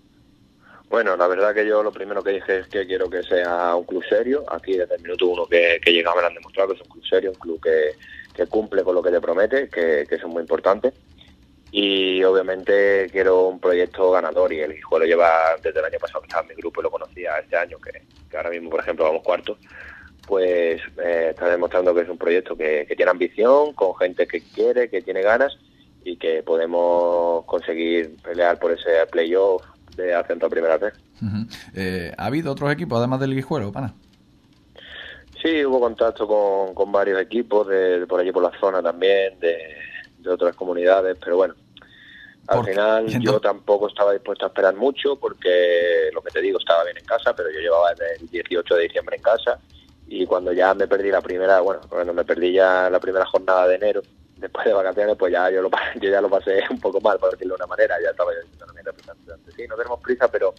Bueno, la verdad que yo lo primero que dije es que quiero que sea un club serio. Aquí desde el minuto uno que, que llegaba me han demostrado que es un club serio, un club que, cumple con lo que te promete, que, que eso es muy importante. Y obviamente quiero un proyecto ganador y el Guijuelo lleva desde el año pasado que estaba en mi grupo y lo conocía este año, que, que ahora mismo, por ejemplo, vamos cuarto, pues eh, está demostrando que es un proyecto que, que tiene ambición, con gente que quiere, que tiene ganas y que podemos conseguir pelear por ese playoff de ascenso a primera vez. Uh -huh. eh, ¿Ha habido otros equipos además del Guijuelo, pana? Sí, hubo contacto con, con varios equipos de, de, por allí por la zona también, de, de otras comunidades, pero bueno, al final yo tampoco estaba dispuesto a esperar mucho porque lo que te digo estaba bien en casa, pero yo llevaba desde el 18 de diciembre en casa y cuando ya me perdí la primera, bueno, cuando me perdí ya la primera jornada de enero, después de vacaciones, pues ya yo, lo, yo ya lo pasé un poco mal, por decirlo de una manera, ya estaba yo diciendo, mira, sí, no tenemos prisa, pero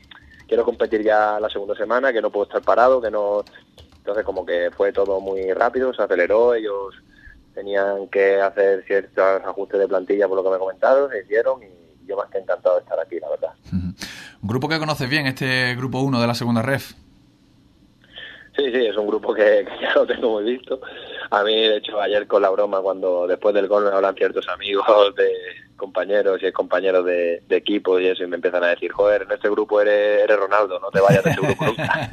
quiero competir ya la segunda semana, que no puedo estar parado, que no... Entonces como que fue todo muy rápido, se aceleró, ellos tenían que hacer ciertos ajustes de plantilla por lo que me comentaron, se hicieron y yo más que encantado de estar aquí, la verdad. Un grupo que conoces bien, este grupo 1 de la segunda ref. Sí, sí, es un grupo que, ya lo tengo muy visto. A mí, de hecho, ayer con la broma, cuando después del gol me hablan ciertos amigos de compañeros y compañeros de, equipo y eso, y me empiezan a decir, joder, en este grupo eres, eres Ronaldo, no te vayas de este grupo nunca.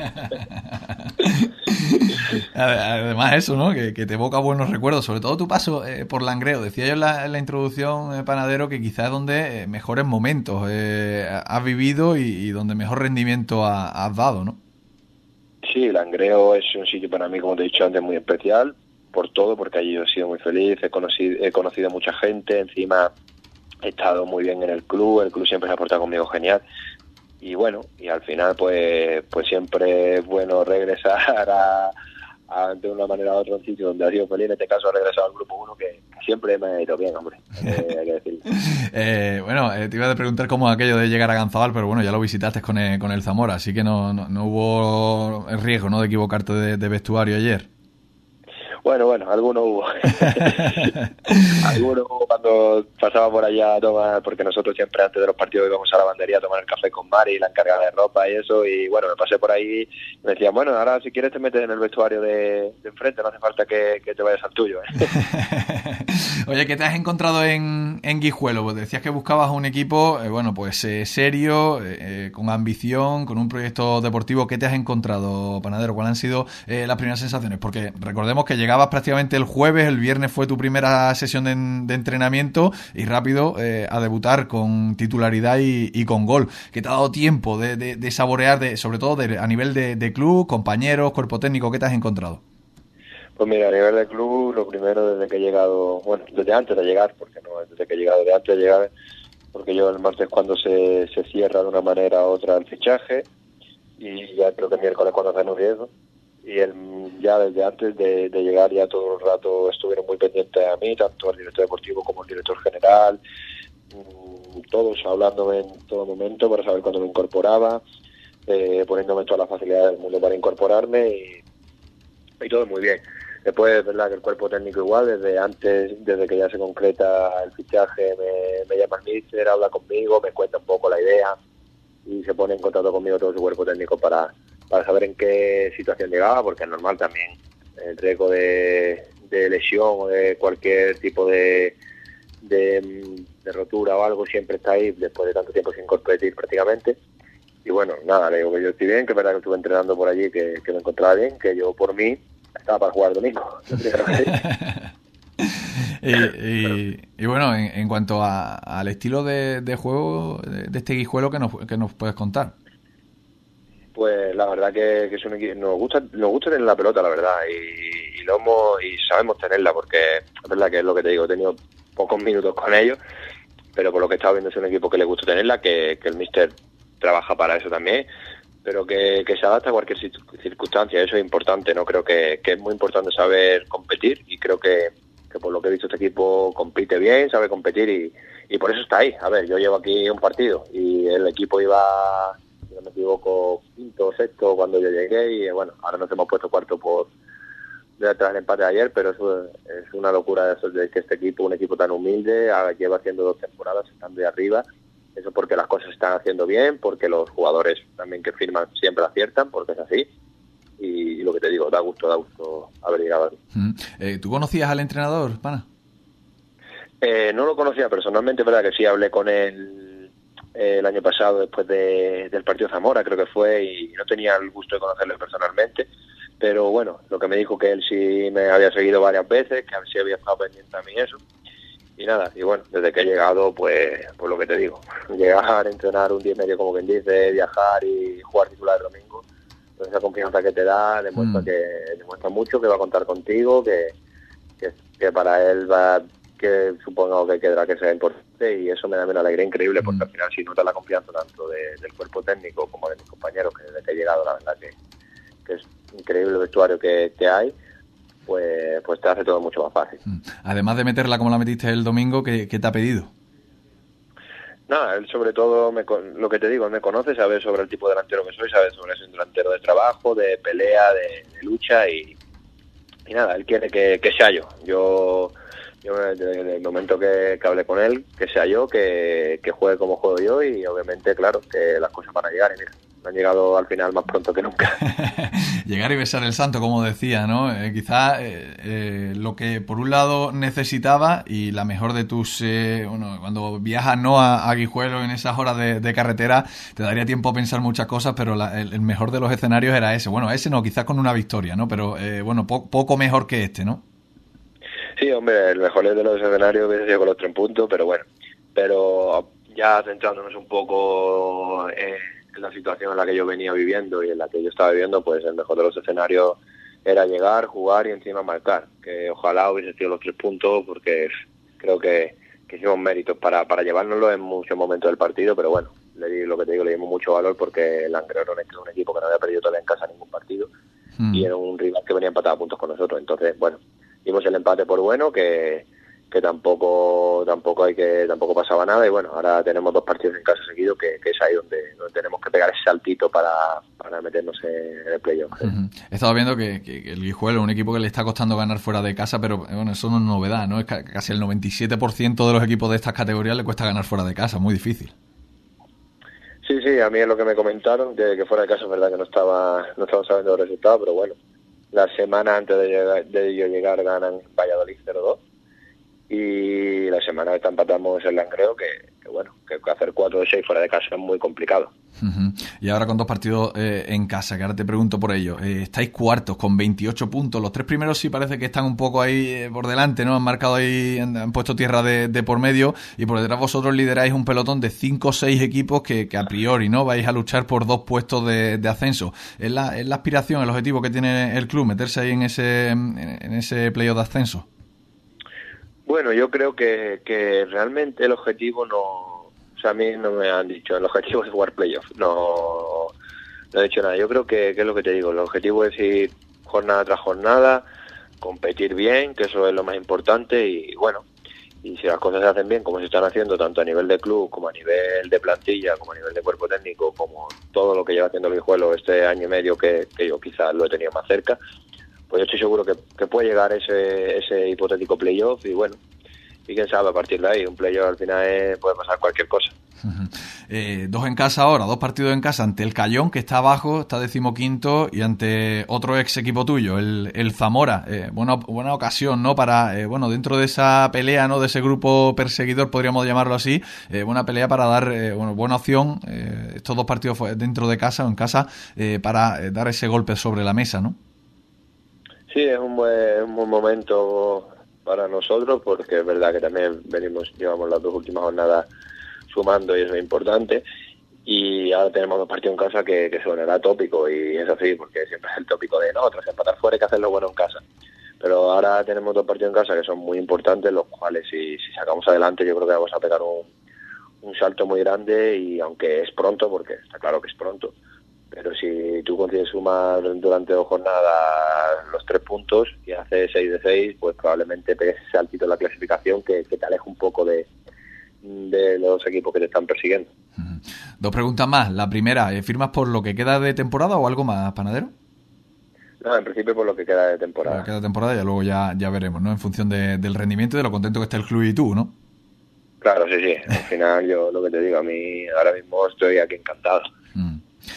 Además eso, ¿no? Que, te evoca buenos recuerdos, sobre todo tu paso eh, por Langreo. Decía yo en la, en la introducción, eh, Panadero, que quizás es donde eh, mejores momentos eh, has vivido y, y, donde mejor rendimiento ha, has dado, ¿no? Sí, Langreo es un sitio para mí, como te he dicho antes, muy especial por todo, porque allí he sido muy feliz, he conocido, he conocido mucha gente, encima he estado muy bien en el club, el club siempre se ha portado conmigo genial y bueno, y al final pues pues siempre es bueno regresar a, a, de una manera u otra un sitio donde ha sido feliz, en este caso ha regresado al grupo 1 que siempre me ha ido bien, hombre, eh, hay que decirlo. eh, bueno, eh, te iba a preguntar cómo aquello de llegar a Ganzabal, pero bueno, ya lo visitaste con el, con el Zamora, así que no, no, no hubo riesgo ¿no? de equivocarte de vestuario ayer. Bueno, bueno, alguno hubo. alguno hubo cuando pasaba por allá a tomar, porque nosotros siempre antes de los partidos íbamos a la bandería a tomar el café con Mari, la encargada de ropa y eso, y bueno, me pasé por ahí y me decían, bueno, ahora si quieres te metes en el vestuario de, de enfrente, no hace falta que, que te vayas al tuyo. ¿eh? Oye, ¿qué te has encontrado en, en Guijuelo? Pues decías que buscabas un equipo, eh, bueno, pues eh, serio, eh, con ambición, con un proyecto deportivo. ¿Qué te has encontrado, Panadero? ¿Cuáles han sido eh, las primeras sensaciones? Porque recordemos que llegabas prácticamente el jueves, el viernes fue tu primera sesión de, entrenamiento y rápido eh, a debutar con titularidad y, con gol. ¿Qué te ha dado tiempo de, saborear, de, sobre todo a nivel de, club, compañeros, cuerpo técnico? ¿Qué te has encontrado? Pues mira, a nivel de club, lo primero desde que he llegado, bueno, desde antes de llegar, porque no, desde que he llegado, de antes de llegar, porque yo el martes cuando se, se cierra de una manera u otra el fichaje, y ya creo que el miércoles cuando un riesgo, y el, ya desde antes de, llegar ya todo el rato estuvieron muy pendientes a mí, tanto el director deportivo como el director general, mmm, todos hablándome en todo momento para saber cuándo me incorporaba, eh, poniéndome todas las facilidades del mundo para incorporarme y, y todo muy bien. Después es verdad que el cuerpo técnico igual, desde antes, desde que ya se concreta el fichaje, me, me llama el míster, habla conmigo, me cuenta un poco la idea y se pone en contacto conmigo todo su cuerpo técnico para, para saber en qué situación llegaba, porque es normal también el riesgo de, de lesión o de cualquier tipo de, de, de, rotura o algo siempre está ahí después de tanto tiempo sin competir prácticamente. Y bueno, nada, le digo que yo estoy bien, que es verdad que estuve entrenando por allí, que, que me encontraba bien, que yo por mí estaba para jugar el domingo. y, y, y, bueno, en, en cuanto a, al estilo de, de juego de, de, este guijuelo que nos, que nos puedes contar. Pues la verdad que, es un equipo, nos gusta, nos gusta tener la pelota, la verdad, y, lo hemos, y sabemos tenerla, porque es verdad que es lo que te digo, he tenido pocos minutos con ellos, pero por lo que he estado viendo es un equipo que le gusta tenerla, que, que el míster trabaja para eso también, pero que, se adapta a cualquier circunstancia, eso es importante, ¿no? Creo que, es muy importante saber competir y creo que, que por lo que he visto este equipo compite bien, sabe competir y, y por eso está ahí. A ver, yo llevo aquí un partido y el equipo iba, no me equivoco, quinto o sexto cuando yo llegué y bueno, ahora nos hemos puesto cuarto por detrás del empate de ayer, pero eso es una locura eso de que este equipo, un equipo tan humilde, lleva haciendo dos temporadas estando de arriba. Eso porque las cosas se están haciendo bien, porque los jugadores también que firman siempre aciertan, porque es así. Y, lo que te digo, da gusto, da gusto haber llegado aquí. Mm. Eh, ¿Tú conocías al entrenador, Pana? Eh, no lo conocía personalmente, verdad que sí hablé con él eh, el año pasado después del partido Zamora, creo que fue, y no tenía el gusto de conocerle personalmente, pero bueno, lo que me dijo que él sí me había seguido varias veces, que sí había estado pendiente a mí eso, y nada, y bueno, desde que he llegado, pues, pues lo que te digo, llegar, entrenar un día y medio como quien dice, viajar y jugar titular el domingo, pues esa confianza que te da demuestra mm. que demuestra mucho que va a contar contigo, que, que, que para él va que supongo que quedará que sea importante y eso me da una alegría increíble porque al final si notas la confianza tanto del cuerpo técnico como de mis compañeros que desde que he llegado la verdad que, es increíble el vestuario que, hay pues, pues te hace todo mucho más fácil. Mm. Además de meterla como la metiste el domingo, ¿qué, te ha pedido? Nada, él sobre todo, me, lo que te digo, me conoce, sabe sobre el tipo de delantero que soy, sabe sobre ese delantero de trabajo, de pelea, de, lucha y, y, nada, él quiere que, que sea yo. Yo yo desde el momento que, hablé con él, que sea yo, que, juegue como juego yo y obviamente, claro, que las cosas van a llegar y mira, han llegado al final más pronto que nunca. Llegar y besar el santo, como decía, ¿no? Eh, quizá eh, eh, lo que por un lado necesitaba y la mejor de tus, bueno, cuando viajas no a, Guijuelo en esas horas de, carretera, te daría tiempo a pensar muchas cosas, pero el, mejor de los escenarios era ese. Bueno, ese no, quizás con una victoria, ¿no? Pero bueno, poco mejor que este, ¿no? Sí, hombre, el mejor de los escenarios hubiese sido con los tres puntos, pero bueno, pero ya centrándonos un poco en la situación en la que yo venía viviendo y en la que yo estaba viviendo, pues el mejor de los escenarios era llegar, jugar y encima marcar, que ojalá hubiese sido los tres puntos porque creo que, hicimos méritos para, para llevárnoslo en muchos momentos del partido, pero bueno, le di, lo que te digo, le dimos mucho valor porque el Langreo era un equipo que no había perdido todavía en casa ningún partido hmm. y era un rival que venía empatado a puntos con nosotros, entonces, bueno, dimos el empate por bueno, que, que tampoco tampoco hay que tampoco pasaba nada. Y bueno ahora tenemos dos partidos en casa seguidos que, es ahí donde, tenemos que pegar ese saltito para, para meternos en el playoff. He estado viendo que, el Guijuelo es un equipo que le está costando ganar fuera de casa pero bueno eso no es novedad no es casi el 97% de los equipos de estas categorías le cuesta ganar fuera de casa muy difícil. Sí sí a mí es lo que me comentaron de que fuera de casa es verdad que no estaba no estaba sabiendo los resultados pero bueno la semana antes de, de yo llegar ganan Valladolid 0-2 y la semana esta empatamos el Langreo que, que bueno, que hacer 4 de 6 fuera de casa es muy complicado. Y ahora con dos partidos eh, en casa, que ahora te pregunto por ello. Eh, estáis cuartos con 28 puntos. Los tres primeros sí parece que están un poco ahí eh, por delante, ¿no? Han marcado ahí, han, puesto tierra de, por medio. Y por detrás vosotros lideráis un pelotón de 5 o 6 equipos que, a priori, ¿no? Vais a luchar por dos puestos de, ascenso. ¿Es la, ¿Es la, aspiración, el objetivo que tiene el club, meterse ahí en ese, en ese playoff de ascenso? Bueno, yo creo que, que realmente el objetivo no, o sea, a mí no me han dicho, el objetivo es jugar playoff, no, no he dicho nada. Yo creo que, que es lo que te digo, el objetivo es ir jornada tras jornada, competir bien, que eso es lo más importante y bueno, y si las cosas se hacen bien, como se están haciendo tanto a nivel de club, como a nivel de plantilla, como a nivel de cuerpo técnico, como todo lo que lleva haciendo el Guijuelo este año y medio que, que yo quizás lo he tenido más cerca, pues yo estoy seguro que, puede llegar ese, ese hipotético playoff y bueno, y quién sabe a partir de ahí, un playoff al final puede pasar cualquier cosa. Eh, dos en casa ahora, dos partidos en casa ante el Cayón, que está abajo, está decimoquinto, y ante otro ex equipo tuyo, el, el Zamora. Eh, buena, buena ocasión, ¿no? Para, eh, bueno, dentro de esa pelea, ¿no? De ese grupo perseguidor, podríamos llamarlo así, buena pelea para dar, bueno, buena opción, estos dos partidos dentro de casa o en casa, para dar ese golpe sobre la mesa, ¿no? Sí, es un buen, un buen momento para nosotros porque es verdad que también venimos, llevamos las dos últimas jornadas sumando y eso es importante. Y ahora tenemos dos partidos en casa que, que sonará tópico y es así porque siempre es el tópico de no, tras empatar fuera hay que hacerlo bueno en casa pero ahora tenemos dos partidos en casa que son muy importantes los cuales si, si sacamos adelante yo creo que vamos a pegar un, un salto muy grande y aunque es pronto porque está claro que es pronto pero si tú consigues sumar durante dos jornadas los tres puntos y haces 6 de 6, pues probablemente pegues ese saltito en la clasificación que, te aleja un poco de, de los equipos que te están persiguiendo. Dos preguntas más. La primera, ¿eh, ¿firmas por lo que queda de temporada o algo más, Panadero? No, en principio por lo que queda de temporada. Por lo que queda de temporada y luego ya, ya veremos, ¿no? En función del rendimiento y de lo contento que esté el club y tú, ¿no? Claro, sí, sí. Al final yo lo que te digo, a mí ahora mismo estoy aquí encantado.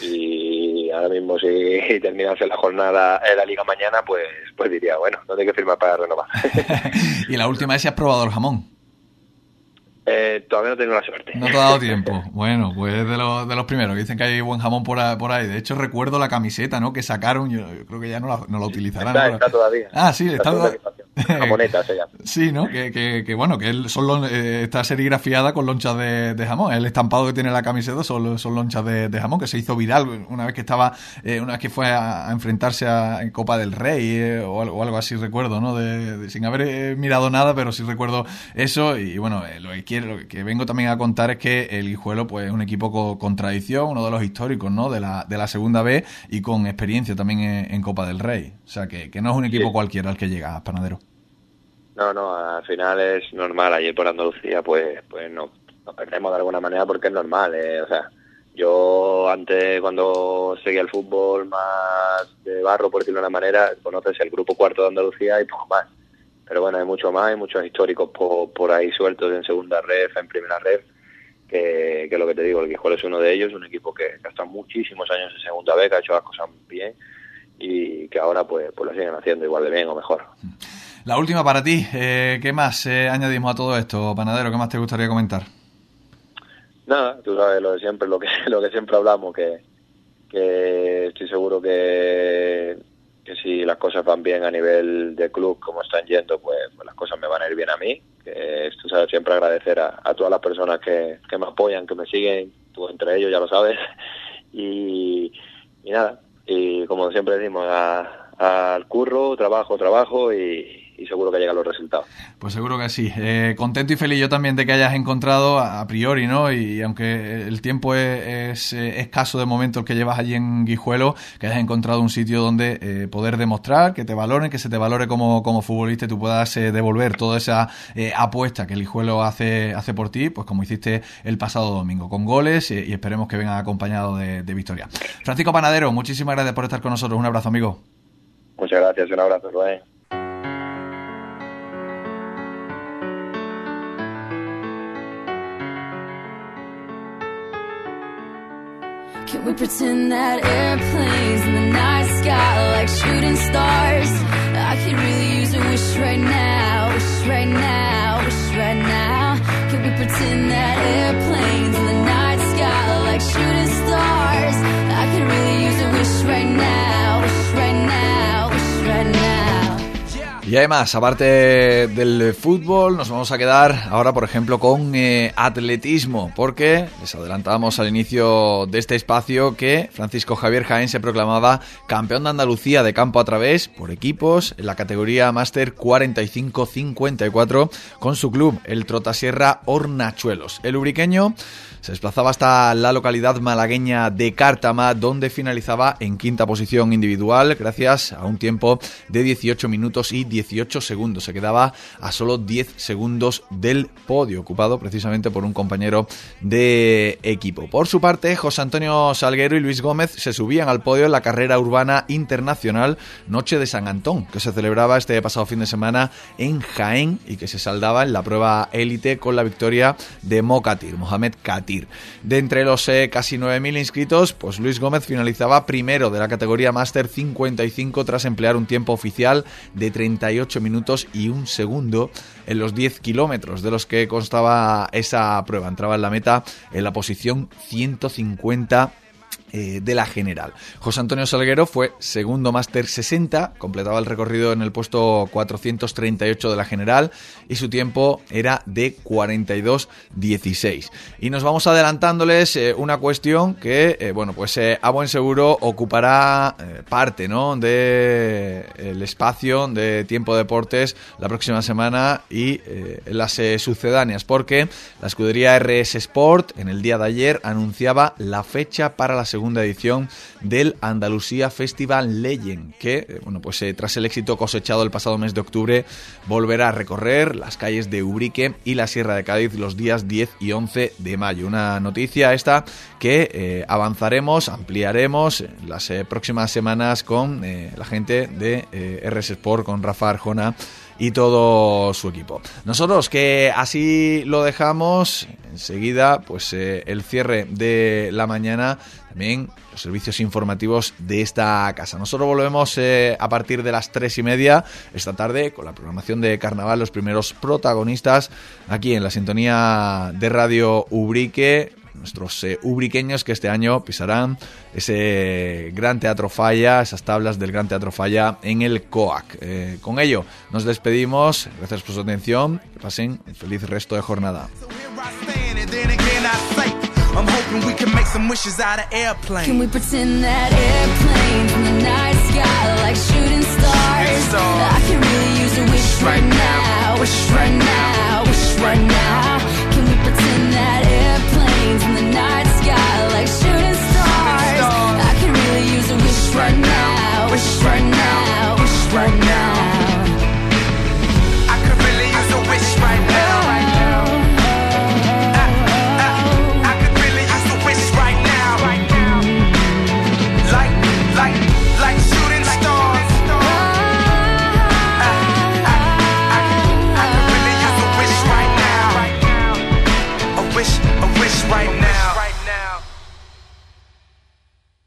Y ahora mismo si terminase la jornada en la liga mañana, pues pues diría, bueno, no tengo que firmar para renovar. y la última es si has probado el jamón. Eh, todavía no tengo la suerte. No te ha dado tiempo. Bueno, pues de, los, de los primeros. Dicen que hay buen jamón por, ahí. De hecho, recuerdo la camiseta ¿no? que sacaron. Yo, creo que ya no la, no la utilizarán. Está, todavía. Ah, sí, está, todavía. Jamoneta se llama. Sí, ¿no? Que, que, bueno, que son eh, está serigrafiada con lonchas de, jamón. El estampado que tiene la camiseta son, son lonchas de, jamón, que se hizo viral una vez que estaba, eh, una vez que fue a, enfrentarse a, en Copa del Rey eh, o, algo, así, recuerdo, ¿no? De, sin haber mirado nada, pero sí recuerdo eso. Y bueno, lo que quiero, lo que vengo también a contar es que el Guijuelo, pues es un equipo con, tradición, uno de los históricos, ¿no? De la, de la segunda B y con experiencia también en, Copa del Rey. O sea, que, que no es un equipo cualquiera al que llega, Panadero. No, no, al final es normal. Ayer por Andalucía, pues, pues no, nos perdemos de alguna manera porque es normal. Eh. O sea, yo antes, cuando seguía el fútbol más de barro, por decirlo de una manera, conoces el grupo cuarto de Andalucía y poco más. Pero bueno, hay mucho más, hay muchos históricos por, por ahí sueltos en segunda red, en primera red, que, que lo que te digo, el Guijuelo es uno de ellos, un equipo que, ha estado muchísimos años en segunda vez, que ha hecho las cosas bien y que ahora pues, pues lo siguen haciendo igual de bien o mejor. La última para ti, eh, ¿qué más eh, añadimos a todo esto, Panadero? ¿Qué más te gustaría comentar? Nada, tú sabes lo de siempre, lo que, lo que siempre hablamos, que, que estoy seguro que, que si las cosas van bien a nivel de club como están yendo, pues, pues las cosas me van a ir bien a mí. Que tú sabes siempre agradecer a, todas las personas que, que, me apoyan, que me siguen, tú entre ellos ya lo sabes. Y, y nada, y como siempre decimos, al curro, trabajo, trabajo y, y seguro que llegan los resultados. Pues seguro que sí. Eh, contento y feliz yo también de que hayas encontrado a priori, ¿no? Y aunque el tiempo es, eh, escaso de momento el que llevas allí en Guijuelo, que hayas encontrado un sitio donde eh, poder demostrar, que te valoren, que se te valore como, como futbolista y tú puedas devolver toda esa apuesta que el Guijuelo hace, hace por ti, pues como hiciste el pasado domingo, con goles y esperemos que venga acompañado de, de victoria. Francisco Panadero, muchísimas gracias por estar con nosotros. Un abrazo, amigo. Muchas gracias, un abrazo, Rubén. Can we pretend that airplanes in the night sky like shooting stars? I could really use a wish right now, wish right now, wish right now. Can we pretend that airplanes in the night sky like shooting stars? I could really use a wish right now, Y además, aparte del fútbol, nos vamos a quedar ahora, por ejemplo, con eh, atletismo, porque les adelantábamos al inicio de este espacio que Francisco Javier Jaén se proclamaba campeón de Andalucía de campo a través por equipos en la categoría Máster 45-54 con su club, el Trotasierra Hornachuelos. El ubriqueño se desplazaba hasta la localidad malagueña de Cártama, donde finalizaba en quinta posición individual gracias a un tiempo de 18 minutos y 18 segundos. Se quedaba a solo 10 segundos del podio, ocupado precisamente por un compañero de equipo. Por su parte, José Antonio Salguero y Luis Gómez se subían al podio en la carrera urbana internacional Noche de San Antón, que se celebraba este pasado fin de semana en Jaén y que se saldaba en la prueba élite con la victoria de Mokatir, Mohamed Katir. De entre los eh, casi 9.000 inscritos, pues Luis Gómez finalizaba primero de la categoría Master 55 tras emplear un tiempo oficial de 38 minutos y un segundo en los 10 kilómetros de los que constaba esa prueba. Entraba en la meta en la posición 150 eh, de la general. José Antonio Salguero fue segundo máster 60, completaba el recorrido en el puesto 438 de la general y su tiempo era de 42.16. Y nos vamos adelantándoles eh, una cuestión que, eh, bueno, pues a buen seguro ocupará parte, ¿no? De espacio de Tiempo Deportes la próxima semana y las sucedáneas, porque la escudería RS Sport en el día de ayer anunciaba la fecha para la segunda segunda edición del Andalucía Festival Legend, que, eh, bueno, pues eh, tras el éxito cosechado el pasado mes de octubre, volverá a recorrer las calles de Ubrique y la Sierra de Cádiz los días 10 y 11 de mayo. Una noticia esta que eh, avanzaremos, ampliaremos las próximas semanas con la gente de RS Sport, con Rafa Arjona y todo su equipo. Nosotros que así lo dejamos, enseguida pues eh, el cierre de la mañana, también los servicios informativos de esta casa. Nosotros volvemos eh, a partir de las tres y media esta tarde con la programación de Carnaval, los primeros protagonistas aquí en la sintonía de Radio Ubrique nuestros eh, ubriqueños que este año pisarán ese Gran Teatro Falla, esas tablas del Gran Teatro Falla en el COAC. Eh, con ello nos despedimos, gracias por su atención, que pasen un feliz resto de jornada. I'm hoping we can make some wishes out of airplanes. Can we pretend that airplanes in the night sky like shooting stars? stars. I can really use a wish right now, wish right now, wish right now. right now, wish right now, wish right now.